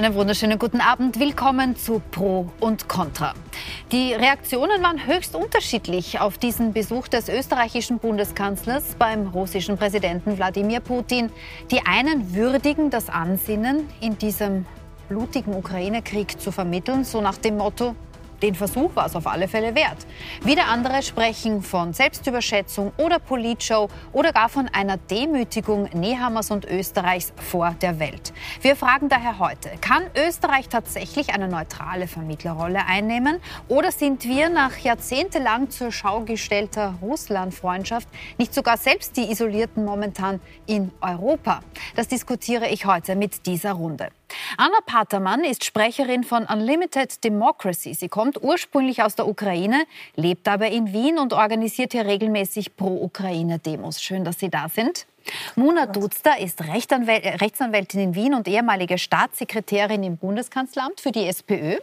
Einen wunderschönen guten Abend. Willkommen zu Pro und Contra. Die Reaktionen waren höchst unterschiedlich auf diesen Besuch des österreichischen Bundeskanzlers beim russischen Präsidenten Wladimir Putin. Die einen würdigen das Ansinnen, in diesem blutigen Ukraine-Krieg zu vermitteln, so nach dem Motto, den Versuch war es auf alle Fälle wert. Wieder andere sprechen von Selbstüberschätzung oder Politshow oder gar von einer Demütigung Nehammers und Österreichs vor der Welt. Wir fragen daher heute, kann Österreich tatsächlich eine neutrale Vermittlerrolle einnehmen oder sind wir nach jahrzehntelang zur Schau gestellter Russland-Freundschaft nicht sogar selbst die Isolierten momentan in Europa? Das diskutiere ich heute mit dieser Runde. Anna Patermann ist Sprecherin von Unlimited Democracy. Sie kommt ursprünglich aus der Ukraine, lebt aber in Wien und organisiert hier regelmäßig Pro-Ukraine-Demos. Schön, dass Sie da sind. Mona Duzda ist Rechtsanwäl Rechtsanwältin in Wien und ehemalige Staatssekretärin im Bundeskanzleramt für die SPÖ.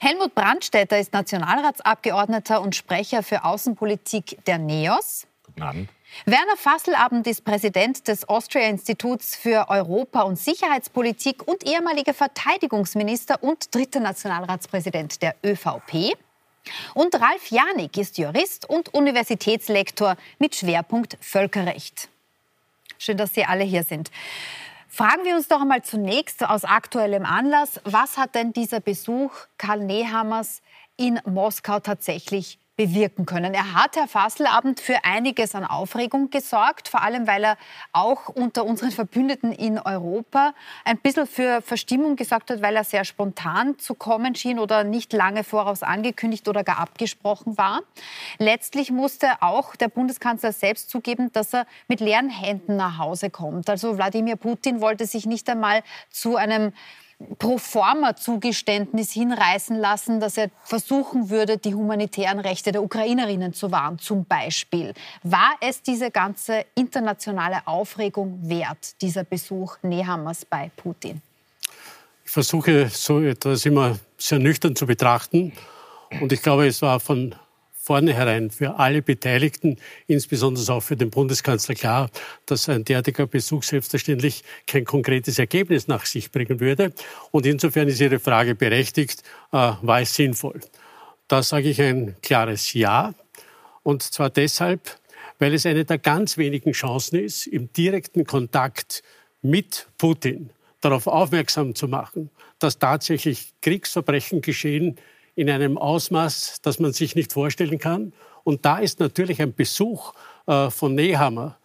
Helmut Brandstätter ist Nationalratsabgeordneter und Sprecher für Außenpolitik der NEOS. Guten Abend. Werner Fasselabend ist Präsident des Austria-Instituts für Europa- und Sicherheitspolitik und ehemaliger Verteidigungsminister und dritter Nationalratspräsident der ÖVP. Und Ralf Janik ist Jurist und Universitätslektor mit Schwerpunkt Völkerrecht. Schön, dass Sie alle hier sind. Fragen wir uns doch einmal zunächst aus aktuellem Anlass, was hat denn dieser Besuch Karl Nehammers in Moskau tatsächlich bewirken können. Er hat, Herr Fasselabend, für einiges an Aufregung gesorgt, vor allem weil er auch unter unseren Verbündeten in Europa ein bisschen für Verstimmung gesorgt hat, weil er sehr spontan zu kommen schien oder nicht lange voraus angekündigt oder gar abgesprochen war. Letztlich musste auch der Bundeskanzler selbst zugeben, dass er mit leeren Händen nach Hause kommt. Also Wladimir Putin wollte sich nicht einmal zu einem Proforma-Zugeständnis hinreißen lassen, dass er versuchen würde, die humanitären Rechte der Ukrainerinnen zu wahren, zum Beispiel. War es diese ganze internationale Aufregung wert, dieser Besuch Nehammers bei Putin? Ich versuche so etwas immer sehr nüchtern zu betrachten. Und ich glaube, es war von vornherein für alle Beteiligten, insbesondere auch für den Bundeskanzler klar, dass ein derartiger Besuch selbstverständlich kein konkretes Ergebnis nach sich bringen würde. Und insofern ist Ihre Frage berechtigt, äh, war es sinnvoll? Da sage ich ein klares Ja. Und zwar deshalb, weil es eine der ganz wenigen Chancen ist, im direkten Kontakt mit Putin darauf aufmerksam zu machen, dass tatsächlich Kriegsverbrechen geschehen, in einem Ausmaß, das man sich nicht vorstellen kann. Und da ist natürlich ein Besuch äh, von Nehammer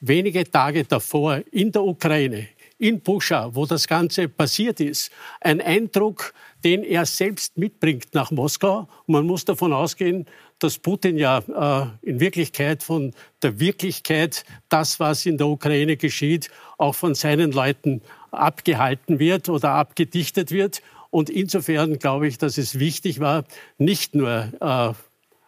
wenige Tage davor in der Ukraine, in Buscha, wo das Ganze passiert ist, ein Eindruck, den er selbst mitbringt nach Moskau. Und man muss davon ausgehen, dass Putin ja äh, in Wirklichkeit von der Wirklichkeit, das, was in der Ukraine geschieht, auch von seinen Leuten abgehalten wird oder abgedichtet wird. Und insofern glaube ich, dass es wichtig war, nicht nur äh,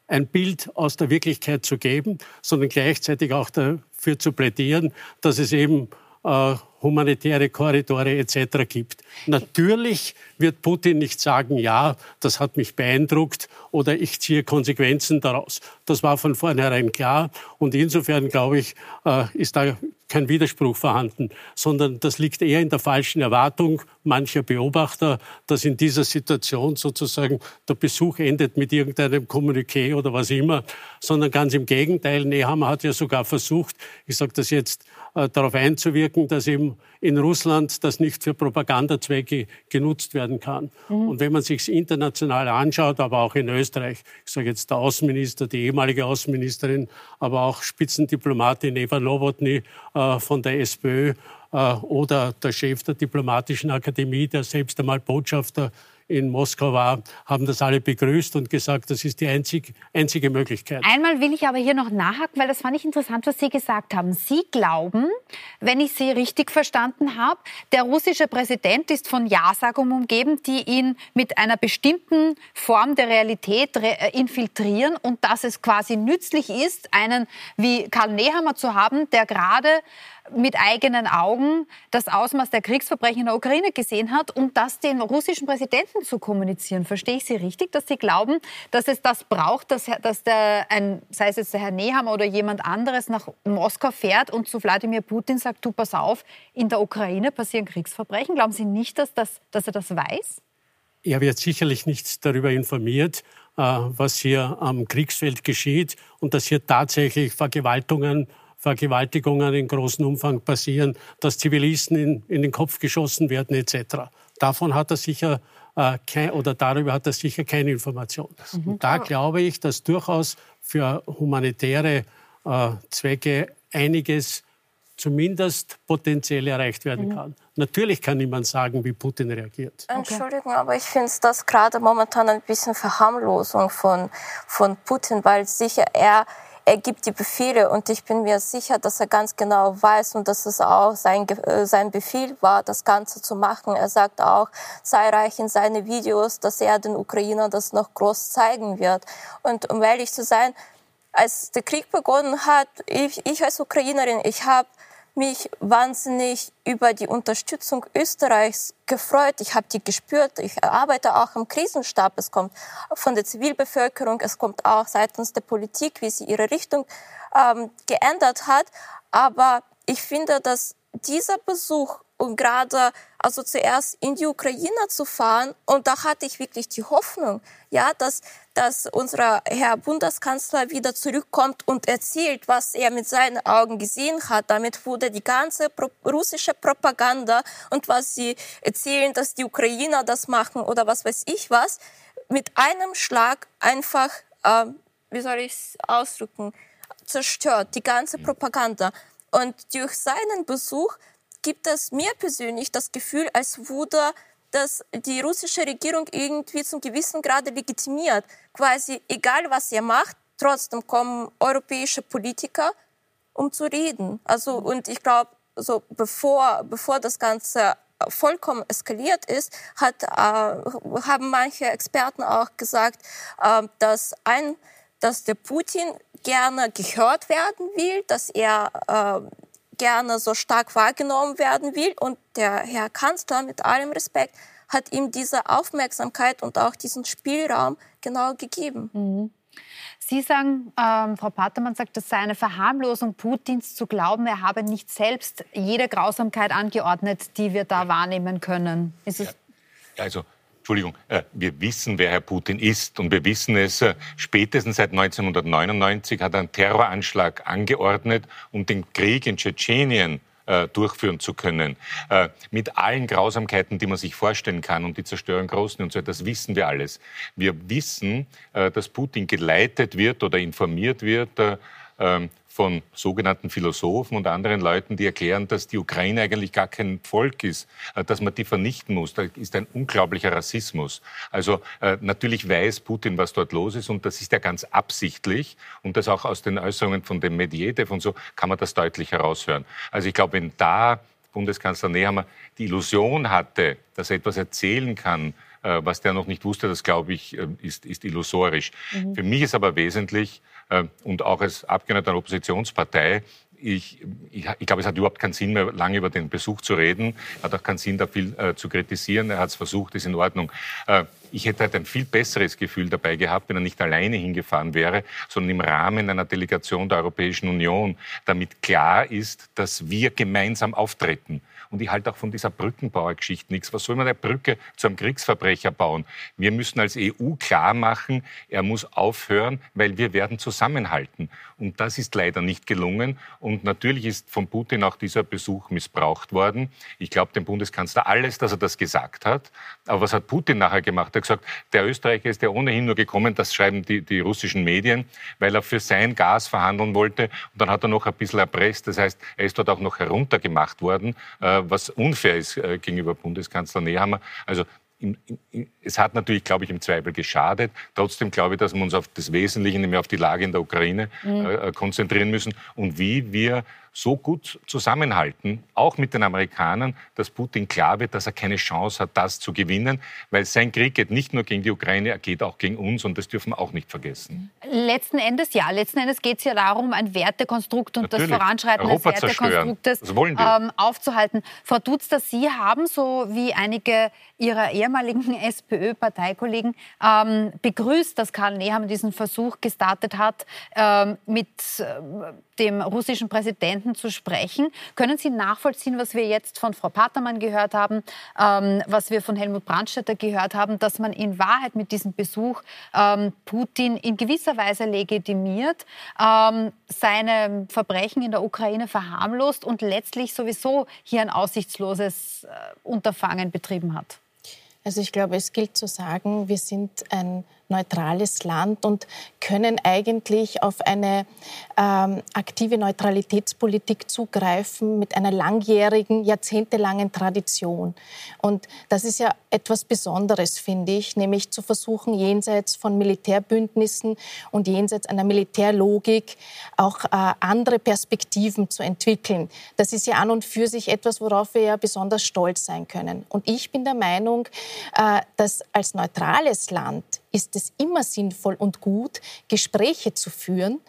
ein Bild aus der Wirklichkeit zu geben, sondern gleichzeitig auch dafür zu plädieren, dass es eben äh, humanitäre Korridore etc. gibt. Natürlich wird Putin nicht sagen, ja, das hat mich beeindruckt oder ich ziehe Konsequenzen daraus. Das war von vornherein klar und insofern glaube ich, äh, ist da kein Widerspruch vorhanden, sondern das liegt eher in der falschen Erwartung mancher Beobachter, dass in dieser Situation sozusagen der Besuch endet mit irgendeinem Kommuniqué oder was immer, sondern ganz im Gegenteil. Nehammer hat ja sogar versucht, ich sage das jetzt, darauf einzuwirken, dass eben in Russland das nicht für Propagandazwecke genutzt werden kann. Mhm. Und wenn man sich international anschaut, aber auch in Österreich, ich sage jetzt der Außenminister, die ehemalige Außenministerin, aber auch Spitzendiplomatin Eva Nowotny äh, von der SPÖ äh, oder der Chef der Diplomatischen Akademie, der selbst einmal Botschafter in Moskau war, haben das alle begrüßt und gesagt, das ist die einzig, einzige Möglichkeit. Einmal will ich aber hier noch nachhaken, weil das fand ich interessant, was Sie gesagt haben. Sie glauben, wenn ich Sie richtig verstanden habe, der russische Präsident ist von Ja-Sagungen umgeben, die ihn mit einer bestimmten Form der Realität äh, infiltrieren und dass es quasi nützlich ist, einen wie Karl Nehammer zu haben, der gerade mit eigenen Augen das Ausmaß der Kriegsverbrechen in der Ukraine gesehen hat, um das den russischen Präsidenten zu kommunizieren. Verstehe ich Sie richtig, dass Sie glauben, dass es das braucht, dass, dass der, ein, sei es jetzt der Herr Nehammer oder jemand anderes nach Moskau fährt und zu Wladimir Putin sagt, du pass auf, in der Ukraine passieren Kriegsverbrechen? Glauben Sie nicht, dass, das, dass er das weiß? Er wird sicherlich nicht darüber informiert, äh, was hier am Kriegsfeld geschieht und dass hier tatsächlich Vergewaltigungen Vergewaltigungen in großem Umfang passieren, dass Zivilisten in, in den Kopf geschossen werden etc. Davon hat er sicher äh, kein, oder darüber hat er sicher keine Information. Mhm. Und da glaube ich, dass durchaus für humanitäre äh, Zwecke einiges zumindest potenziell erreicht werden mhm. kann. Natürlich kann niemand sagen, wie Putin reagiert. Entschuldigung, aber ich finde das gerade momentan ein bisschen Verharmlosung von, von Putin, weil sicher er er gibt die Befehle und ich bin mir sicher, dass er ganz genau weiß und dass es auch sein, äh, sein Befehl war, das Ganze zu machen. Er sagt auch zahlreich in seinen Videos, dass er den Ukrainern das noch groß zeigen wird. Und um ehrlich zu sein, als der Krieg begonnen hat, ich, ich als Ukrainerin, ich habe mich wahnsinnig über die Unterstützung Österreichs gefreut. Ich habe die gespürt. Ich arbeite auch im Krisenstab. Es kommt von der Zivilbevölkerung, es kommt auch seitens der Politik, wie sie ihre Richtung ähm, geändert hat. Aber ich finde, dass dieser Besuch und gerade also zuerst in die Ukraine zu fahren und da hatte ich wirklich die Hoffnung, ja, dass dass unser Herr Bundeskanzler wieder zurückkommt und erzählt, was er mit seinen Augen gesehen hat. Damit wurde die ganze russische Propaganda und was sie erzählen, dass die Ukrainer das machen oder was weiß ich was, mit einem Schlag einfach, äh, wie soll ich es ausdrücken, zerstört, die ganze mhm. Propaganda. Und durch seinen Besuch gibt es mir persönlich das Gefühl, als wurde dass die russische Regierung irgendwie zum gewissen Grade legitimiert. Quasi egal, was ihr macht, trotzdem kommen europäische Politiker, um zu reden. Also, und ich glaube, so bevor, bevor das Ganze vollkommen eskaliert ist, hat, äh, haben manche Experten auch gesagt, äh, dass ein, dass der Putin gerne gehört werden will, dass er äh, gerne so stark wahrgenommen werden will. Und der Herr Kanzler, mit allem Respekt, hat ihm diese Aufmerksamkeit und auch diesen Spielraum genau gegeben. Mhm. Sie sagen, ähm, Frau Patermann sagt, das sei eine Verharmlosung Putins zu glauben, er habe nicht selbst jede Grausamkeit angeordnet, die wir da wahrnehmen können. Ist es ja. Also Entschuldigung, äh, wir wissen, wer Herr Putin ist und wir wissen es, äh, spätestens seit 1999 hat er einen Terroranschlag angeordnet, um den Krieg in Tschetschenien äh, durchführen zu können. mit allen Grausamkeiten, die man sich vorstellen kann und die Zerstörung Großen und so, das wissen wir alles. Wir wissen, dass Putin geleitet wird oder informiert wird ähm, von sogenannten Philosophen und anderen Leuten, die erklären, dass die Ukraine eigentlich gar kein Volk ist, äh, dass man die vernichten muss. Da ist ein unglaublicher Rassismus. Also äh, natürlich weiß Putin, was dort los ist und das ist ja ganz absichtlich und das auch aus den Äußerungen von dem Medvedev und so kann man das deutlich heraushören. Also ich glaube, wenn da Bundeskanzler Nehammer die Illusion hatte, dass er etwas erzählen kann, äh, was der noch nicht wusste, das glaube ich, ist, ist illusorisch. Mhm. Für mich ist aber wesentlich, und auch als Abgeordneter einer Oppositionspartei, ich, ich, ich, glaube, es hat überhaupt keinen Sinn mehr, lange über den Besuch zu reden. Es hat auch keinen Sinn, da viel äh, zu kritisieren. Er hat es versucht, ist in Ordnung. Äh, ich hätte halt ein viel besseres Gefühl dabei gehabt, wenn er nicht alleine hingefahren wäre, sondern im Rahmen einer Delegation der Europäischen Union, damit klar ist, dass wir gemeinsam auftreten. Und ich halte auch von dieser Brückenbauergeschichte nichts. Was soll man eine Brücke zu einem Kriegsverbrecher bauen? Wir müssen als EU klar machen, er muss aufhören, weil wir werden zusammenhalten. Und das ist leider nicht gelungen. Und natürlich ist von Putin auch dieser Besuch missbraucht worden. Ich glaube dem Bundeskanzler alles, dass er das gesagt hat. Aber was hat Putin nachher gemacht? Er hat gesagt, der Österreicher ist ja ohnehin nur gekommen, das schreiben die, die russischen Medien, weil er für sein Gas verhandeln wollte. Und dann hat er noch ein bisschen erpresst. Das heißt, er ist dort auch noch heruntergemacht worden. Äh, was unfair ist äh, gegenüber Bundeskanzler Nehammer. Also es hat natürlich, glaube ich, im Zweifel geschadet. Trotzdem glaube ich, dass wir uns auf das Wesentliche, nämlich auf die Lage in der Ukraine, mhm. äh, konzentrieren müssen und wie wir so gut zusammenhalten, auch mit den Amerikanern, dass Putin klar wird, dass er keine Chance hat, das zu gewinnen, weil sein Krieg geht nicht nur gegen die Ukraine, er geht auch gegen uns und das dürfen wir auch nicht vergessen. Letzten Endes ja, letzten Endes geht es ja darum, ein Wertekonstrukt und Natürlich. das Voranschreiten Europa des Wertekonstruktes ähm, aufzuhalten. Frau Dutzter, Sie haben, so wie einige Ihrer ehemaligen SPÖ-Parteikollegen, ähm, begrüßt, dass Karl Nehammer diesen Versuch gestartet hat, ähm, mit äh, dem russischen Präsidenten zu sprechen. Können Sie nachvollziehen, was wir jetzt von Frau Patermann gehört haben, ähm, was wir von Helmut Brandstätter gehört haben, dass man in Wahrheit mit diesem Besuch ähm, Putin in gewisser Weise legitimiert, ähm, seine Verbrechen in der Ukraine verharmlost und letztlich sowieso hier ein aussichtsloses äh, Unterfangen betrieben hat? Also ich glaube, es gilt zu sagen, wir sind ein neutrales Land und können eigentlich auf eine ähm, aktive Neutralitätspolitik zugreifen mit einer langjährigen, jahrzehntelangen Tradition. Und das ist ja etwas Besonderes, finde ich, nämlich zu versuchen, jenseits von Militärbündnissen und jenseits einer Militärlogik auch äh, andere Perspektiven zu entwickeln. Das ist ja an und für sich etwas, worauf wir ja besonders stolz sein können. Und ich bin der Meinung, äh, dass als neutrales Land ist es immer sinnvoll und gut, Gespräche zu führen.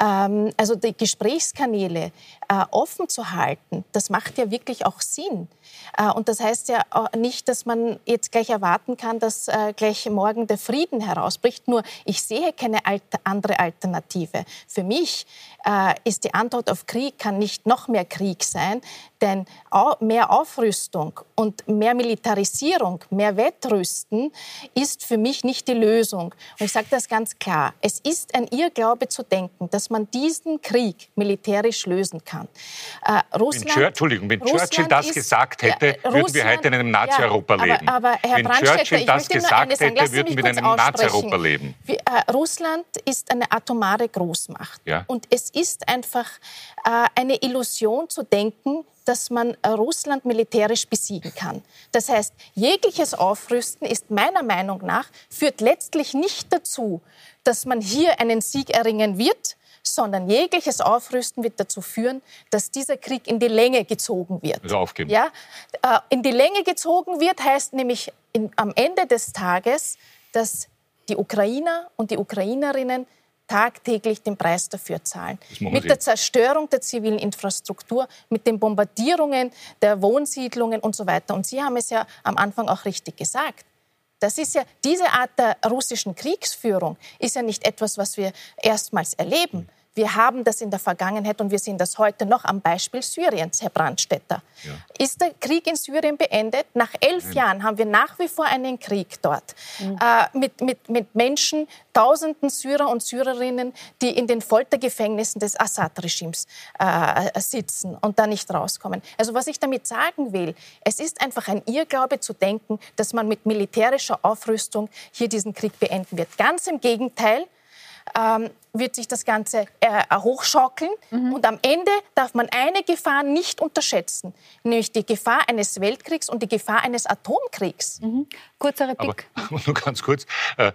Ähm, also die Gesprächskanäle äh, offen zu halten, das macht ja wirklich auch Sinn. Äh, und das heißt ja nicht, dass man jetzt gleich erwarten kann, dass äh, gleich morgen der Frieden herausbricht. Nur ich sehe keine andere Alternative. Für mich äh, ist die Antwort auf Krieg kann nicht noch mehr Krieg sein, denn mehr Aufrüstung und mehr Militarisierung, mehr Wettrüsten ist für mich nicht die Lösung. Und ich sage das ganz klar. Es ist ein Irrglaube zu denken, dass man diesen Krieg militärisch lösen kann. Äh, Russland, wenn Entschuldigung, wenn Russland Churchill das ist, gesagt hätte, ja, würden Russland, wir heute in einem Nazi-Europa ja, leben. Aber, aber wenn Churchill das gesagt hätte, würden wir in einem Nazi-Europa leben. Wie, äh, Russland ist eine atomare Großmacht. Ja. Und es ist einfach äh, eine Illusion zu denken, dass man äh, Russland militärisch besiegen kann. Das heißt, jegliches Aufrüsten ist meiner Meinung nach, führt letztlich nicht dazu, dass man hier einen Sieg erringen wird, sondern jegliches Aufrüsten wird dazu führen, dass dieser Krieg in die Länge gezogen wird. Also aufgeben. Ja, äh, in die Länge gezogen wird heißt nämlich in, am Ende des Tages, dass die Ukrainer und die Ukrainerinnen tagtäglich den Preis dafür zahlen. Mit der Zerstörung der zivilen Infrastruktur, mit den Bombardierungen der Wohnsiedlungen und so weiter. Und Sie haben es ja am Anfang auch richtig gesagt. Das ist ja, diese Art der russischen Kriegsführung ist ja nicht etwas, was wir erstmals erleben. Wir haben das in der Vergangenheit und wir sehen das heute noch am Beispiel Syriens, Herr Brandstätter. Ja. Ist der Krieg in Syrien beendet? Nach elf Nein. Jahren haben wir nach wie vor einen Krieg dort mhm. äh, mit, mit, mit Menschen, tausenden Syrer und Syrerinnen, die in den Foltergefängnissen des Assad-Regimes äh, sitzen und da nicht rauskommen. Also was ich damit sagen will, es ist einfach ein Irrglaube zu denken, dass man mit militärischer Aufrüstung hier diesen Krieg beenden wird. Ganz im Gegenteil. Ähm, wird sich das Ganze äh, hochschaukeln. Mhm. Und am Ende darf man eine Gefahr nicht unterschätzen, nämlich die Gefahr eines Weltkriegs und die Gefahr eines Atomkriegs. Mhm. Kurzer Replik. Aber nur ganz kurz, äh,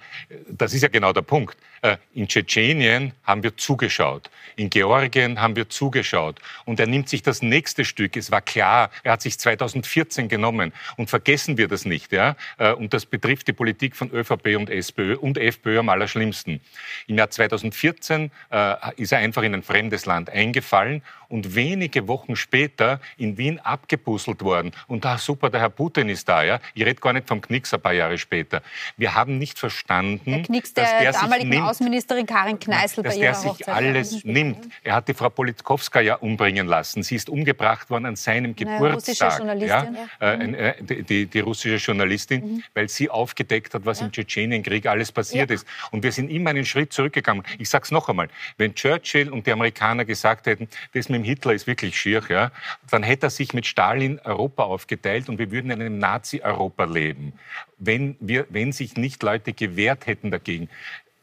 das ist ja genau der Punkt. Äh, in Tschetschenien haben wir zugeschaut, in Georgien haben wir zugeschaut. Und er nimmt sich das nächste Stück. Es war klar, er hat sich 2014 genommen. Und vergessen wir das nicht. Ja? Äh, und das betrifft die Politik von ÖVP und SPÖ und FPÖ am allerschlimmsten. Im Jahr 2014 2014 äh, ist er einfach in ein fremdes Land eingefallen und wenige Wochen später in Wien abgepuzzelt worden. Und da, super, der Herr Putin ist da. Ja? Ich rede gar nicht vom Knicks ein paar Jahre später. Wir haben nicht verstanden, der Knicks dass der, der damaligen nimmt, Außenministerin Karin Kneißl dass bei der sich Hochzeit alles nimmt. Er hat die Frau Politkowska ja umbringen lassen. Sie ist umgebracht worden an seinem Geburtstag. Ja? ja. Äh, äh, die, die, russische Journalistin, mhm. weil sie aufgedeckt hat, was ja. im Tschetschenienkrieg alles passiert ist. Und wir sind immer einen Schritt zurückgegangen. Ich sage es noch einmal. Wenn Churchill und die Amerikaner gesagt hätten, das mit dem Hitler ist wirklich schier, ja, dann hätte er sich mit Stalin Europa aufgeteilt und wir würden in einem Nazi-Europa leben, wenn, wir, wenn sich nicht Leute gewehrt hätten dagegen.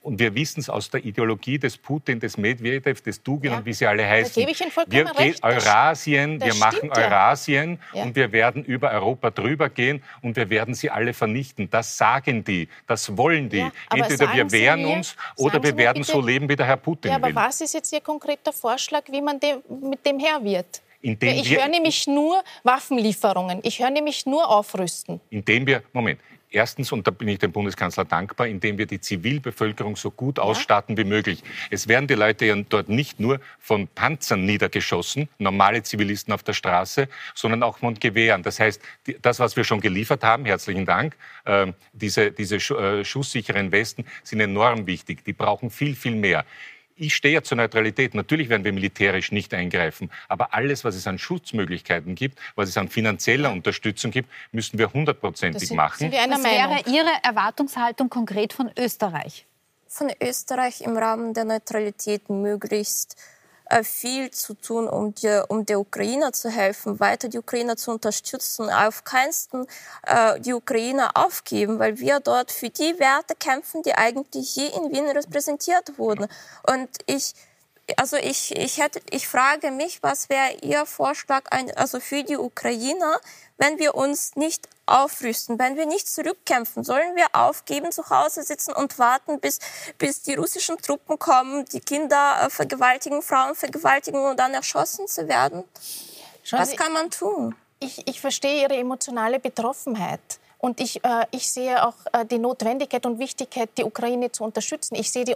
Und wir wissen es aus der Ideologie des Putin, des Medvedev, des Dugin ja. und wie sie alle heißen. Da gebe ich Ihnen vollkommen wir recht. Eurasien, das wir machen Eurasien ja. und wir werden über Europa drüber gehen und wir werden sie alle vernichten. Das sagen die, das wollen die. Ja, Entweder wir wehren mir, uns oder wir werden bitte, so leben, wie der Herr Putin ja, aber will. was ist jetzt Ihr konkreter Vorschlag, wie man dem, mit dem Herr wird? ich höre nämlich nur Waffenlieferungen. Ich höre nämlich nur Aufrüsten. Indem wir, Moment, Erstens, und da bin ich dem Bundeskanzler dankbar, indem wir die Zivilbevölkerung so gut ausstatten wie möglich. Es werden die Leute ja dort nicht nur von Panzern niedergeschossen, normale Zivilisten auf der Straße, sondern auch von Gewehren. Das heißt, das, was wir schon geliefert haben, herzlichen Dank, äh, diese, diese äh, schusssicheren Westen sind enorm wichtig. Die brauchen viel, viel mehr ich stehe ja zur Neutralität. Natürlich werden wir militärisch nicht eingreifen, aber alles, was es an Schutzmöglichkeiten gibt, was es an finanzieller Unterstützung gibt, müssen wir hundertprozentig machen. Sind wir einer was wäre Ihre Erwartungshaltung konkret von Österreich? Von Österreich im Rahmen der Neutralität möglichst äh, viel zu tun, um, die, um der Ukraine zu helfen, weiter die Ukraine zu unterstützen, auf keinsten äh, die Ukraine aufgeben, weil wir dort für die Werte kämpfen, die eigentlich hier in Wien repräsentiert wurden. Und ich also ich, ich, hätte, ich frage mich, was wäre Ihr Vorschlag also für die Ukrainer, wenn wir uns nicht aufrüsten, wenn wir nicht zurückkämpfen? Sollen wir aufgeben, zu Hause sitzen und warten, bis, bis die russischen Truppen kommen, die Kinder äh, vergewaltigen, Frauen vergewaltigen und dann erschossen zu werden? Schauen was Sie, kann man tun? Ich, ich verstehe Ihre emotionale Betroffenheit. Und ich, äh, ich sehe auch äh, die Notwendigkeit und Wichtigkeit, die Ukraine zu unterstützen. Ich sehe die,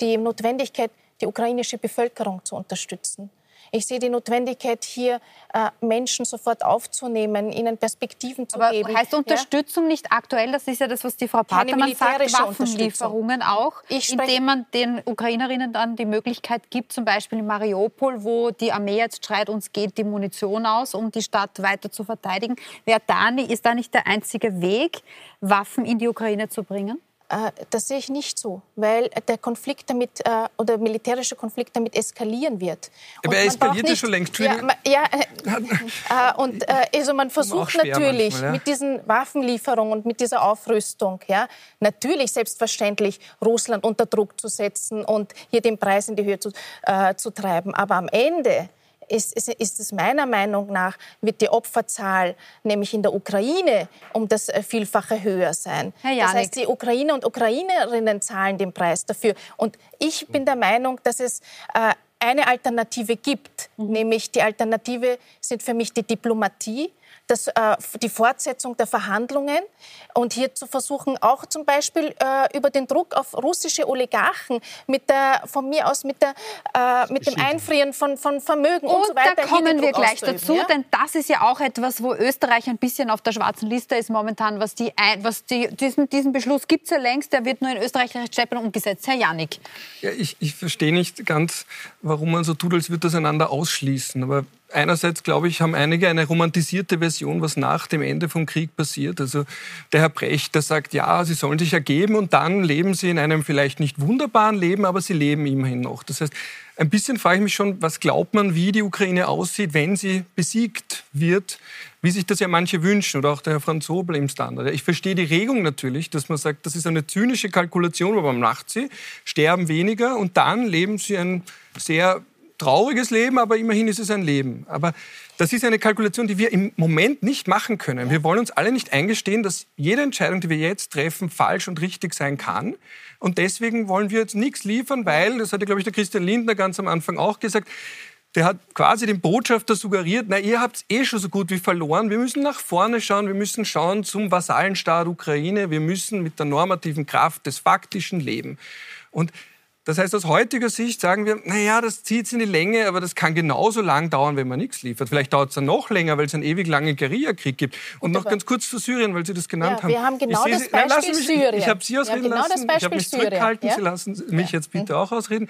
die Notwendigkeit, die ukrainische Bevölkerung zu unterstützen. Ich sehe die Notwendigkeit, hier äh, Menschen sofort aufzunehmen, ihnen Perspektiven zu Aber geben. Heißt Unterstützung ja? nicht aktuell, das ist ja das, was die Frau Patermann sagt, Waffenlieferungen auch, indem man den Ukrainerinnen dann die Möglichkeit gibt, zum Beispiel in Mariupol, wo die Armee jetzt schreit, uns geht die Munition aus, um die Stadt weiter zu verteidigen. Wer da, ist da nicht der einzige Weg, Waffen in die Ukraine zu bringen? Äh, das sehe ich nicht so, weil der Konflikt damit äh, oder militärische Konflikt damit eskalieren wird. Aber er eskaliert ja schon längst. Ja, ja äh, und äh, also man versucht natürlich manchmal, ja. mit diesen Waffenlieferungen und mit dieser Aufrüstung, ja, natürlich selbstverständlich Russland unter Druck zu setzen und hier den Preis in die Höhe zu, äh, zu treiben. Aber am Ende ist, ist, ist es meiner Meinung nach, wird die Opferzahl nämlich in der Ukraine um das äh, Vielfache höher sein. das heißt, die Ukrainer und Ukrainerinnen zahlen den Preis dafür. Und ich bin der Meinung, dass es äh, eine Alternative gibt, mhm. nämlich die Alternative sind für mich die Diplomatie das, äh, die Fortsetzung der Verhandlungen und hier zu versuchen, auch zum Beispiel äh, über den Druck auf russische Oligarchen mit der, von mir aus mit, der, äh, mit dem Einfrieren von, von Vermögen und, und so weiter. Da kommen wir gleich dazu, ja? denn das ist ja auch etwas, wo Österreich ein bisschen auf der schwarzen Liste ist momentan, was die, was die diesen, diesen Beschluss gibt es ja längst, der wird nur in Österreich rechtsstattlich umgesetzt. Herr Janik. Ja, ich, ich verstehe nicht ganz, warum man so tut, als würde das einander ausschließen. Aber einerseits, glaube ich, haben einige eine romantisierte Version, was nach dem Ende vom Krieg passiert. Also der Herr Brecht, der sagt, ja, sie sollen sich ergeben und dann leben sie in einem vielleicht nicht wunderbaren Leben, aber sie leben immerhin noch. Das heißt, ein bisschen frage ich mich schon, was glaubt man, wie die Ukraine aussieht, wenn sie besiegt wird, wie sich das ja manche wünschen oder auch der Herr Franz Hobel im Standard. Ich verstehe die Regung natürlich, dass man sagt, das ist eine zynische Kalkulation, aber man macht sie, sterben weniger und dann leben sie ein sehr trauriges Leben, aber immerhin ist es ein Leben. Aber das ist eine Kalkulation, die wir im Moment nicht machen können. Wir wollen uns alle nicht eingestehen, dass jede Entscheidung, die wir jetzt treffen, falsch und richtig sein kann. Und deswegen wollen wir jetzt nichts liefern, weil, das hatte, glaube ich, der Christian Lindner ganz am Anfang auch gesagt, der hat quasi dem Botschafter suggeriert, na, ihr habt eh schon so gut wie verloren. Wir müssen nach vorne schauen. Wir müssen schauen zum Vasallenstaat Ukraine. Wir müssen mit der normativen Kraft des faktischen leben. Und das heißt, aus heutiger Sicht sagen wir, naja, das zieht in die Länge, aber das kann genauso lang dauern, wenn man nichts liefert. Vielleicht dauert es dann noch länger, weil es einen ewig langen Guerillakrieg gibt. Und noch ganz kurz zu Syrien, weil Sie das genannt ja, haben. Wir haben genau das Beispiel nein, mich, Syrien. Ich habe Sie ausreden genau lassen. ich habe mich zurückgehalten. Ja? Sie lassen mich jetzt bitte auch ausreden.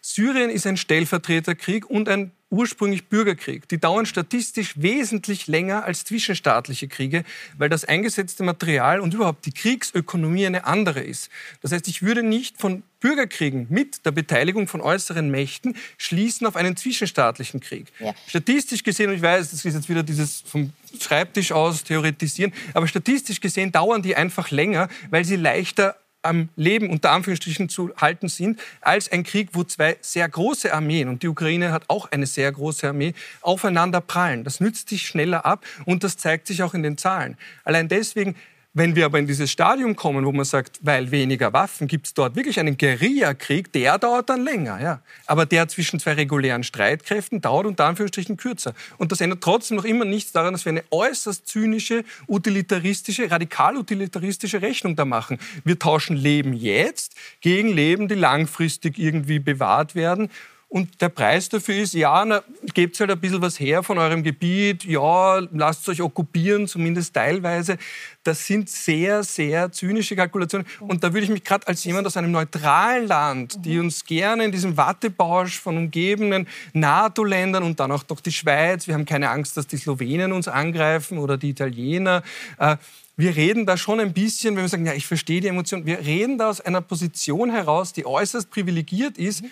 Syrien ist ein Stellvertreterkrieg und ein ursprünglich Bürgerkrieg. Die dauern statistisch wesentlich länger als zwischenstaatliche Kriege, weil das eingesetzte Material und überhaupt die Kriegsökonomie eine andere ist. Das heißt, ich würde nicht von Bürgerkriegen mit der Beteiligung von äußeren Mächten schließen auf einen zwischenstaatlichen Krieg. Ja. Statistisch gesehen, und ich weiß, das ist jetzt wieder dieses vom Schreibtisch aus theoretisieren, aber statistisch gesehen dauern die einfach länger, weil sie leichter am Leben unter Anführungsstrichen zu halten sind, als ein Krieg, wo zwei sehr große Armeen, und die Ukraine hat auch eine sehr große Armee, aufeinander prallen. Das nützt sich schneller ab und das zeigt sich auch in den Zahlen. Allein deswegen wenn wir aber in dieses Stadium kommen, wo man sagt, weil weniger Waffen, gibt es dort wirklich einen Guerillakrieg, der dauert dann länger. Ja. Aber der zwischen zwei regulären Streitkräften dauert unter Anführungsstrichen kürzer. Und das ändert trotzdem noch immer nichts daran, dass wir eine äußerst zynische, utilitaristische, radikal utilitaristische Rechnung da machen. Wir tauschen Leben jetzt gegen Leben, die langfristig irgendwie bewahrt werden. Und der Preis dafür ist, ja, na, gebt halt ein bisschen was her von eurem Gebiet, ja, lasst euch okkupieren, zumindest teilweise. Das sind sehr, sehr zynische Kalkulationen. Und da würde ich mich gerade als jemand aus einem neutralen Land, die uns gerne in diesem Wattebausch von umgebenden NATO-Ländern und dann auch doch die Schweiz, wir haben keine Angst, dass die Slowenen uns angreifen oder die Italiener, äh, wir reden da schon ein bisschen, wenn wir sagen, ja, ich verstehe die Emotion, wir reden da aus einer Position heraus, die äußerst privilegiert ist,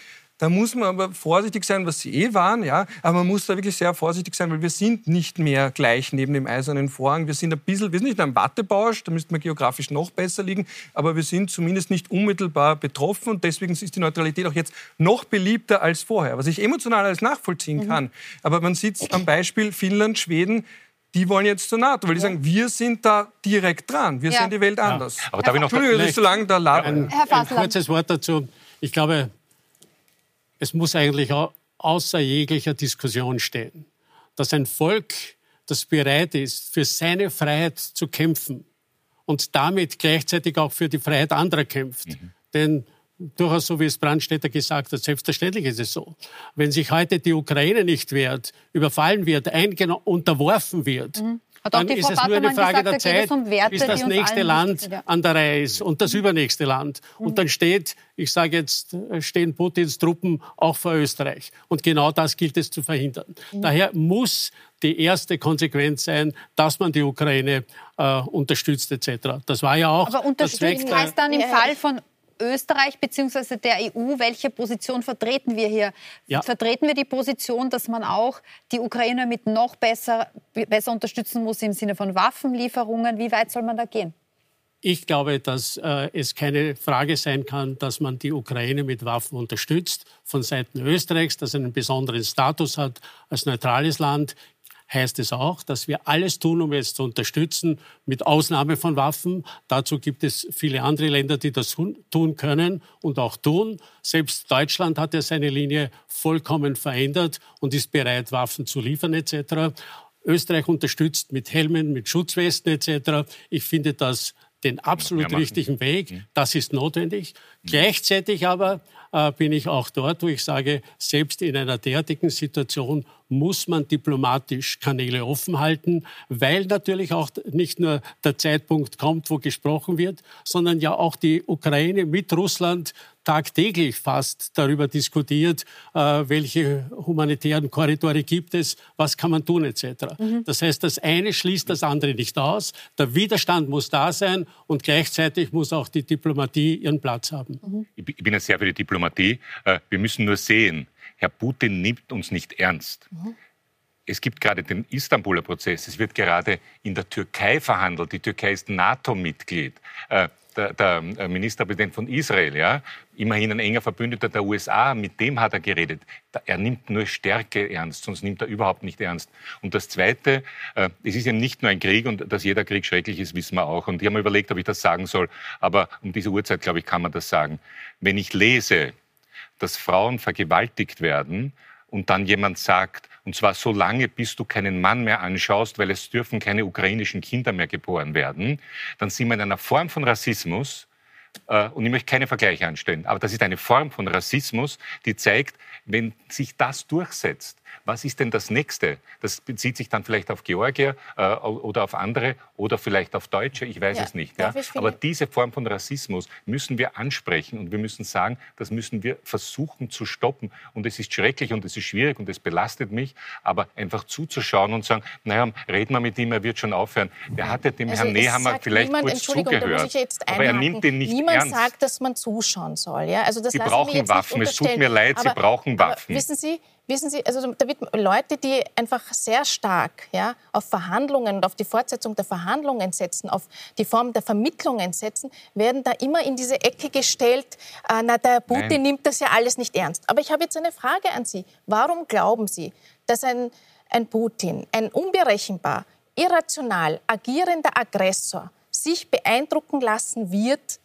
da muss man aber vorsichtig sein, was sie eh waren, ja. Aber man muss da wirklich sehr vorsichtig sein, weil wir sind nicht mehr gleich neben dem eisernen Vorhang. Wir sind ein bisschen, wir sind nicht ein Wattebausch, da müsste man geografisch noch besser liegen, aber wir sind zumindest nicht unmittelbar betroffen und deswegen ist die Neutralität auch jetzt noch beliebter als vorher, was ich emotional alles nachvollziehen mhm. kann. Aber man sieht am Beispiel Finnland, Schweden, die wollen jetzt zur NATO, weil die sagen, wir sind da direkt dran, wir ja. sehen die Welt anders. Ja. Aber darf ich noch Entschuldigung, dass ich so lange da laber. Ein, ein kurzes Wort dazu. Ich glaube, es muss eigentlich außer jeglicher Diskussion stehen, dass ein Volk, das bereit ist, für seine Freiheit zu kämpfen und damit gleichzeitig auch für die Freiheit anderer kämpft. Mhm. Denn durchaus so wie es Brandstätter gesagt hat, selbstverständlich ist es so. Wenn sich heute die Ukraine nicht wehrt, überfallen wird, unterworfen wird, mhm dann ist es nur eine Frage gesagt, der Zeit, um Werte, bis das nächste Land an der Reihe ist und das übernächste Land. Und mhm. dann steht, ich sage jetzt, stehen Putins Truppen auch vor Österreich. Und genau das gilt es zu verhindern. Mhm. Daher muss die erste Konsequenz sein, dass man die Ukraine äh, unterstützt etc. Das war ja auch Aber unterstützen heißt dann im Fall von Österreich bzw. der EU, welche Position vertreten wir hier? Ja. Vertreten wir die Position, dass man auch die Ukraine mit noch besser, besser unterstützen muss im Sinne von Waffenlieferungen? Wie weit soll man da gehen? Ich glaube, dass äh, es keine Frage sein kann, dass man die Ukraine mit Waffen unterstützt. Von Seiten Österreichs, das einen besonderen Status hat als neutrales Land, heißt es auch, dass wir alles tun, um es zu unterstützen, mit Ausnahme von Waffen. Dazu gibt es viele andere Länder, die das tun können und auch tun. Selbst Deutschland hat ja seine Linie vollkommen verändert und ist bereit, Waffen zu liefern etc. Österreich unterstützt mit Helmen, mit Schutzwesten etc. Ich finde das den absolut richtigen Weg. Mhm. Das ist notwendig. Gleichzeitig aber äh, bin ich auch dort, wo ich sage, selbst in einer derartigen Situation muss man diplomatisch Kanäle offen halten, weil natürlich auch nicht nur der Zeitpunkt kommt, wo gesprochen wird, sondern ja auch die Ukraine mit Russland tagtäglich fast darüber diskutiert, äh, welche humanitären Korridore gibt es, was kann man tun etc. Mhm. Das heißt, das eine schließt das andere nicht aus. Der Widerstand muss da sein und gleichzeitig muss auch die Diplomatie ihren Platz haben. Mhm. Ich bin ja sehr für die Diplomatie. Äh, wir müssen nur sehen, Herr Putin nimmt uns nicht ernst. Mhm. Es gibt gerade den Istanbuler Prozess. Es wird gerade in der Türkei verhandelt. Die Türkei ist NATO-Mitglied. Äh, der, der, äh, Ministerpräsident von Israel, ja, immerhin ein enger Verbündeter der USA, mit dem hat er geredet. Er nimmt nur Stärke ernst, sonst nimmt er überhaupt nicht ernst. Und das Zweite, äh, es ist ja nicht nur ein Krieg und dass jeder Krieg schrecklich ist, wissen wir auch. Und ich habe mir überlegt, ob ich das sagen soll, aber um diese Uhrzeit, glaube ich, kann man das sagen. Wenn ich lese, dass Frauen vergewaltigt werden und dann jemand sagt, und zwar so lange, bis du keinen Mann mehr anschaust, weil es dürfen keine ukrainischen Kinder mehr geboren werden, dann sind wir in einer Form von Rassismus, und ich möchte keine Vergleiche anstellen, aber das ist eine Form von Rassismus, die zeigt, wenn sich das durchsetzt, was ist denn das Nächste? Das bezieht sich dann vielleicht auf Georgier äh, oder auf andere oder vielleicht auf Deutsche, ich weiß ja, es nicht. Ja? Aber diese Form von Rassismus müssen wir ansprechen und wir müssen sagen, das müssen wir versuchen zu stoppen. Und es ist schrecklich und es ist schwierig und es belastet mich, aber einfach zuzuschauen und sagen, naja, reden wir mit ihm, er wird schon aufhören. Der hat ja dem also Herrn Nehammer vielleicht kurz zugehört, aber er nimmt den nicht niemand ernst. sagt, dass man zuschauen soll. Ja? Also das Sie brauchen Waffen. Es tut mir leid, Sie brauchen aber Waffen. Wissen Sie, wissen Sie, also da wird Leute, die einfach sehr stark ja, auf Verhandlungen und auf die Fortsetzung der Verhandlungen setzen, auf die Form der Vermittlungen setzen, werden da immer in diese Ecke gestellt, äh, na, der Putin Nein. nimmt das ja alles nicht ernst. Aber ich habe jetzt eine Frage an Sie. Warum glauben Sie, dass ein, ein Putin, ein unberechenbar, irrational agierender Aggressor sich beeindrucken lassen wird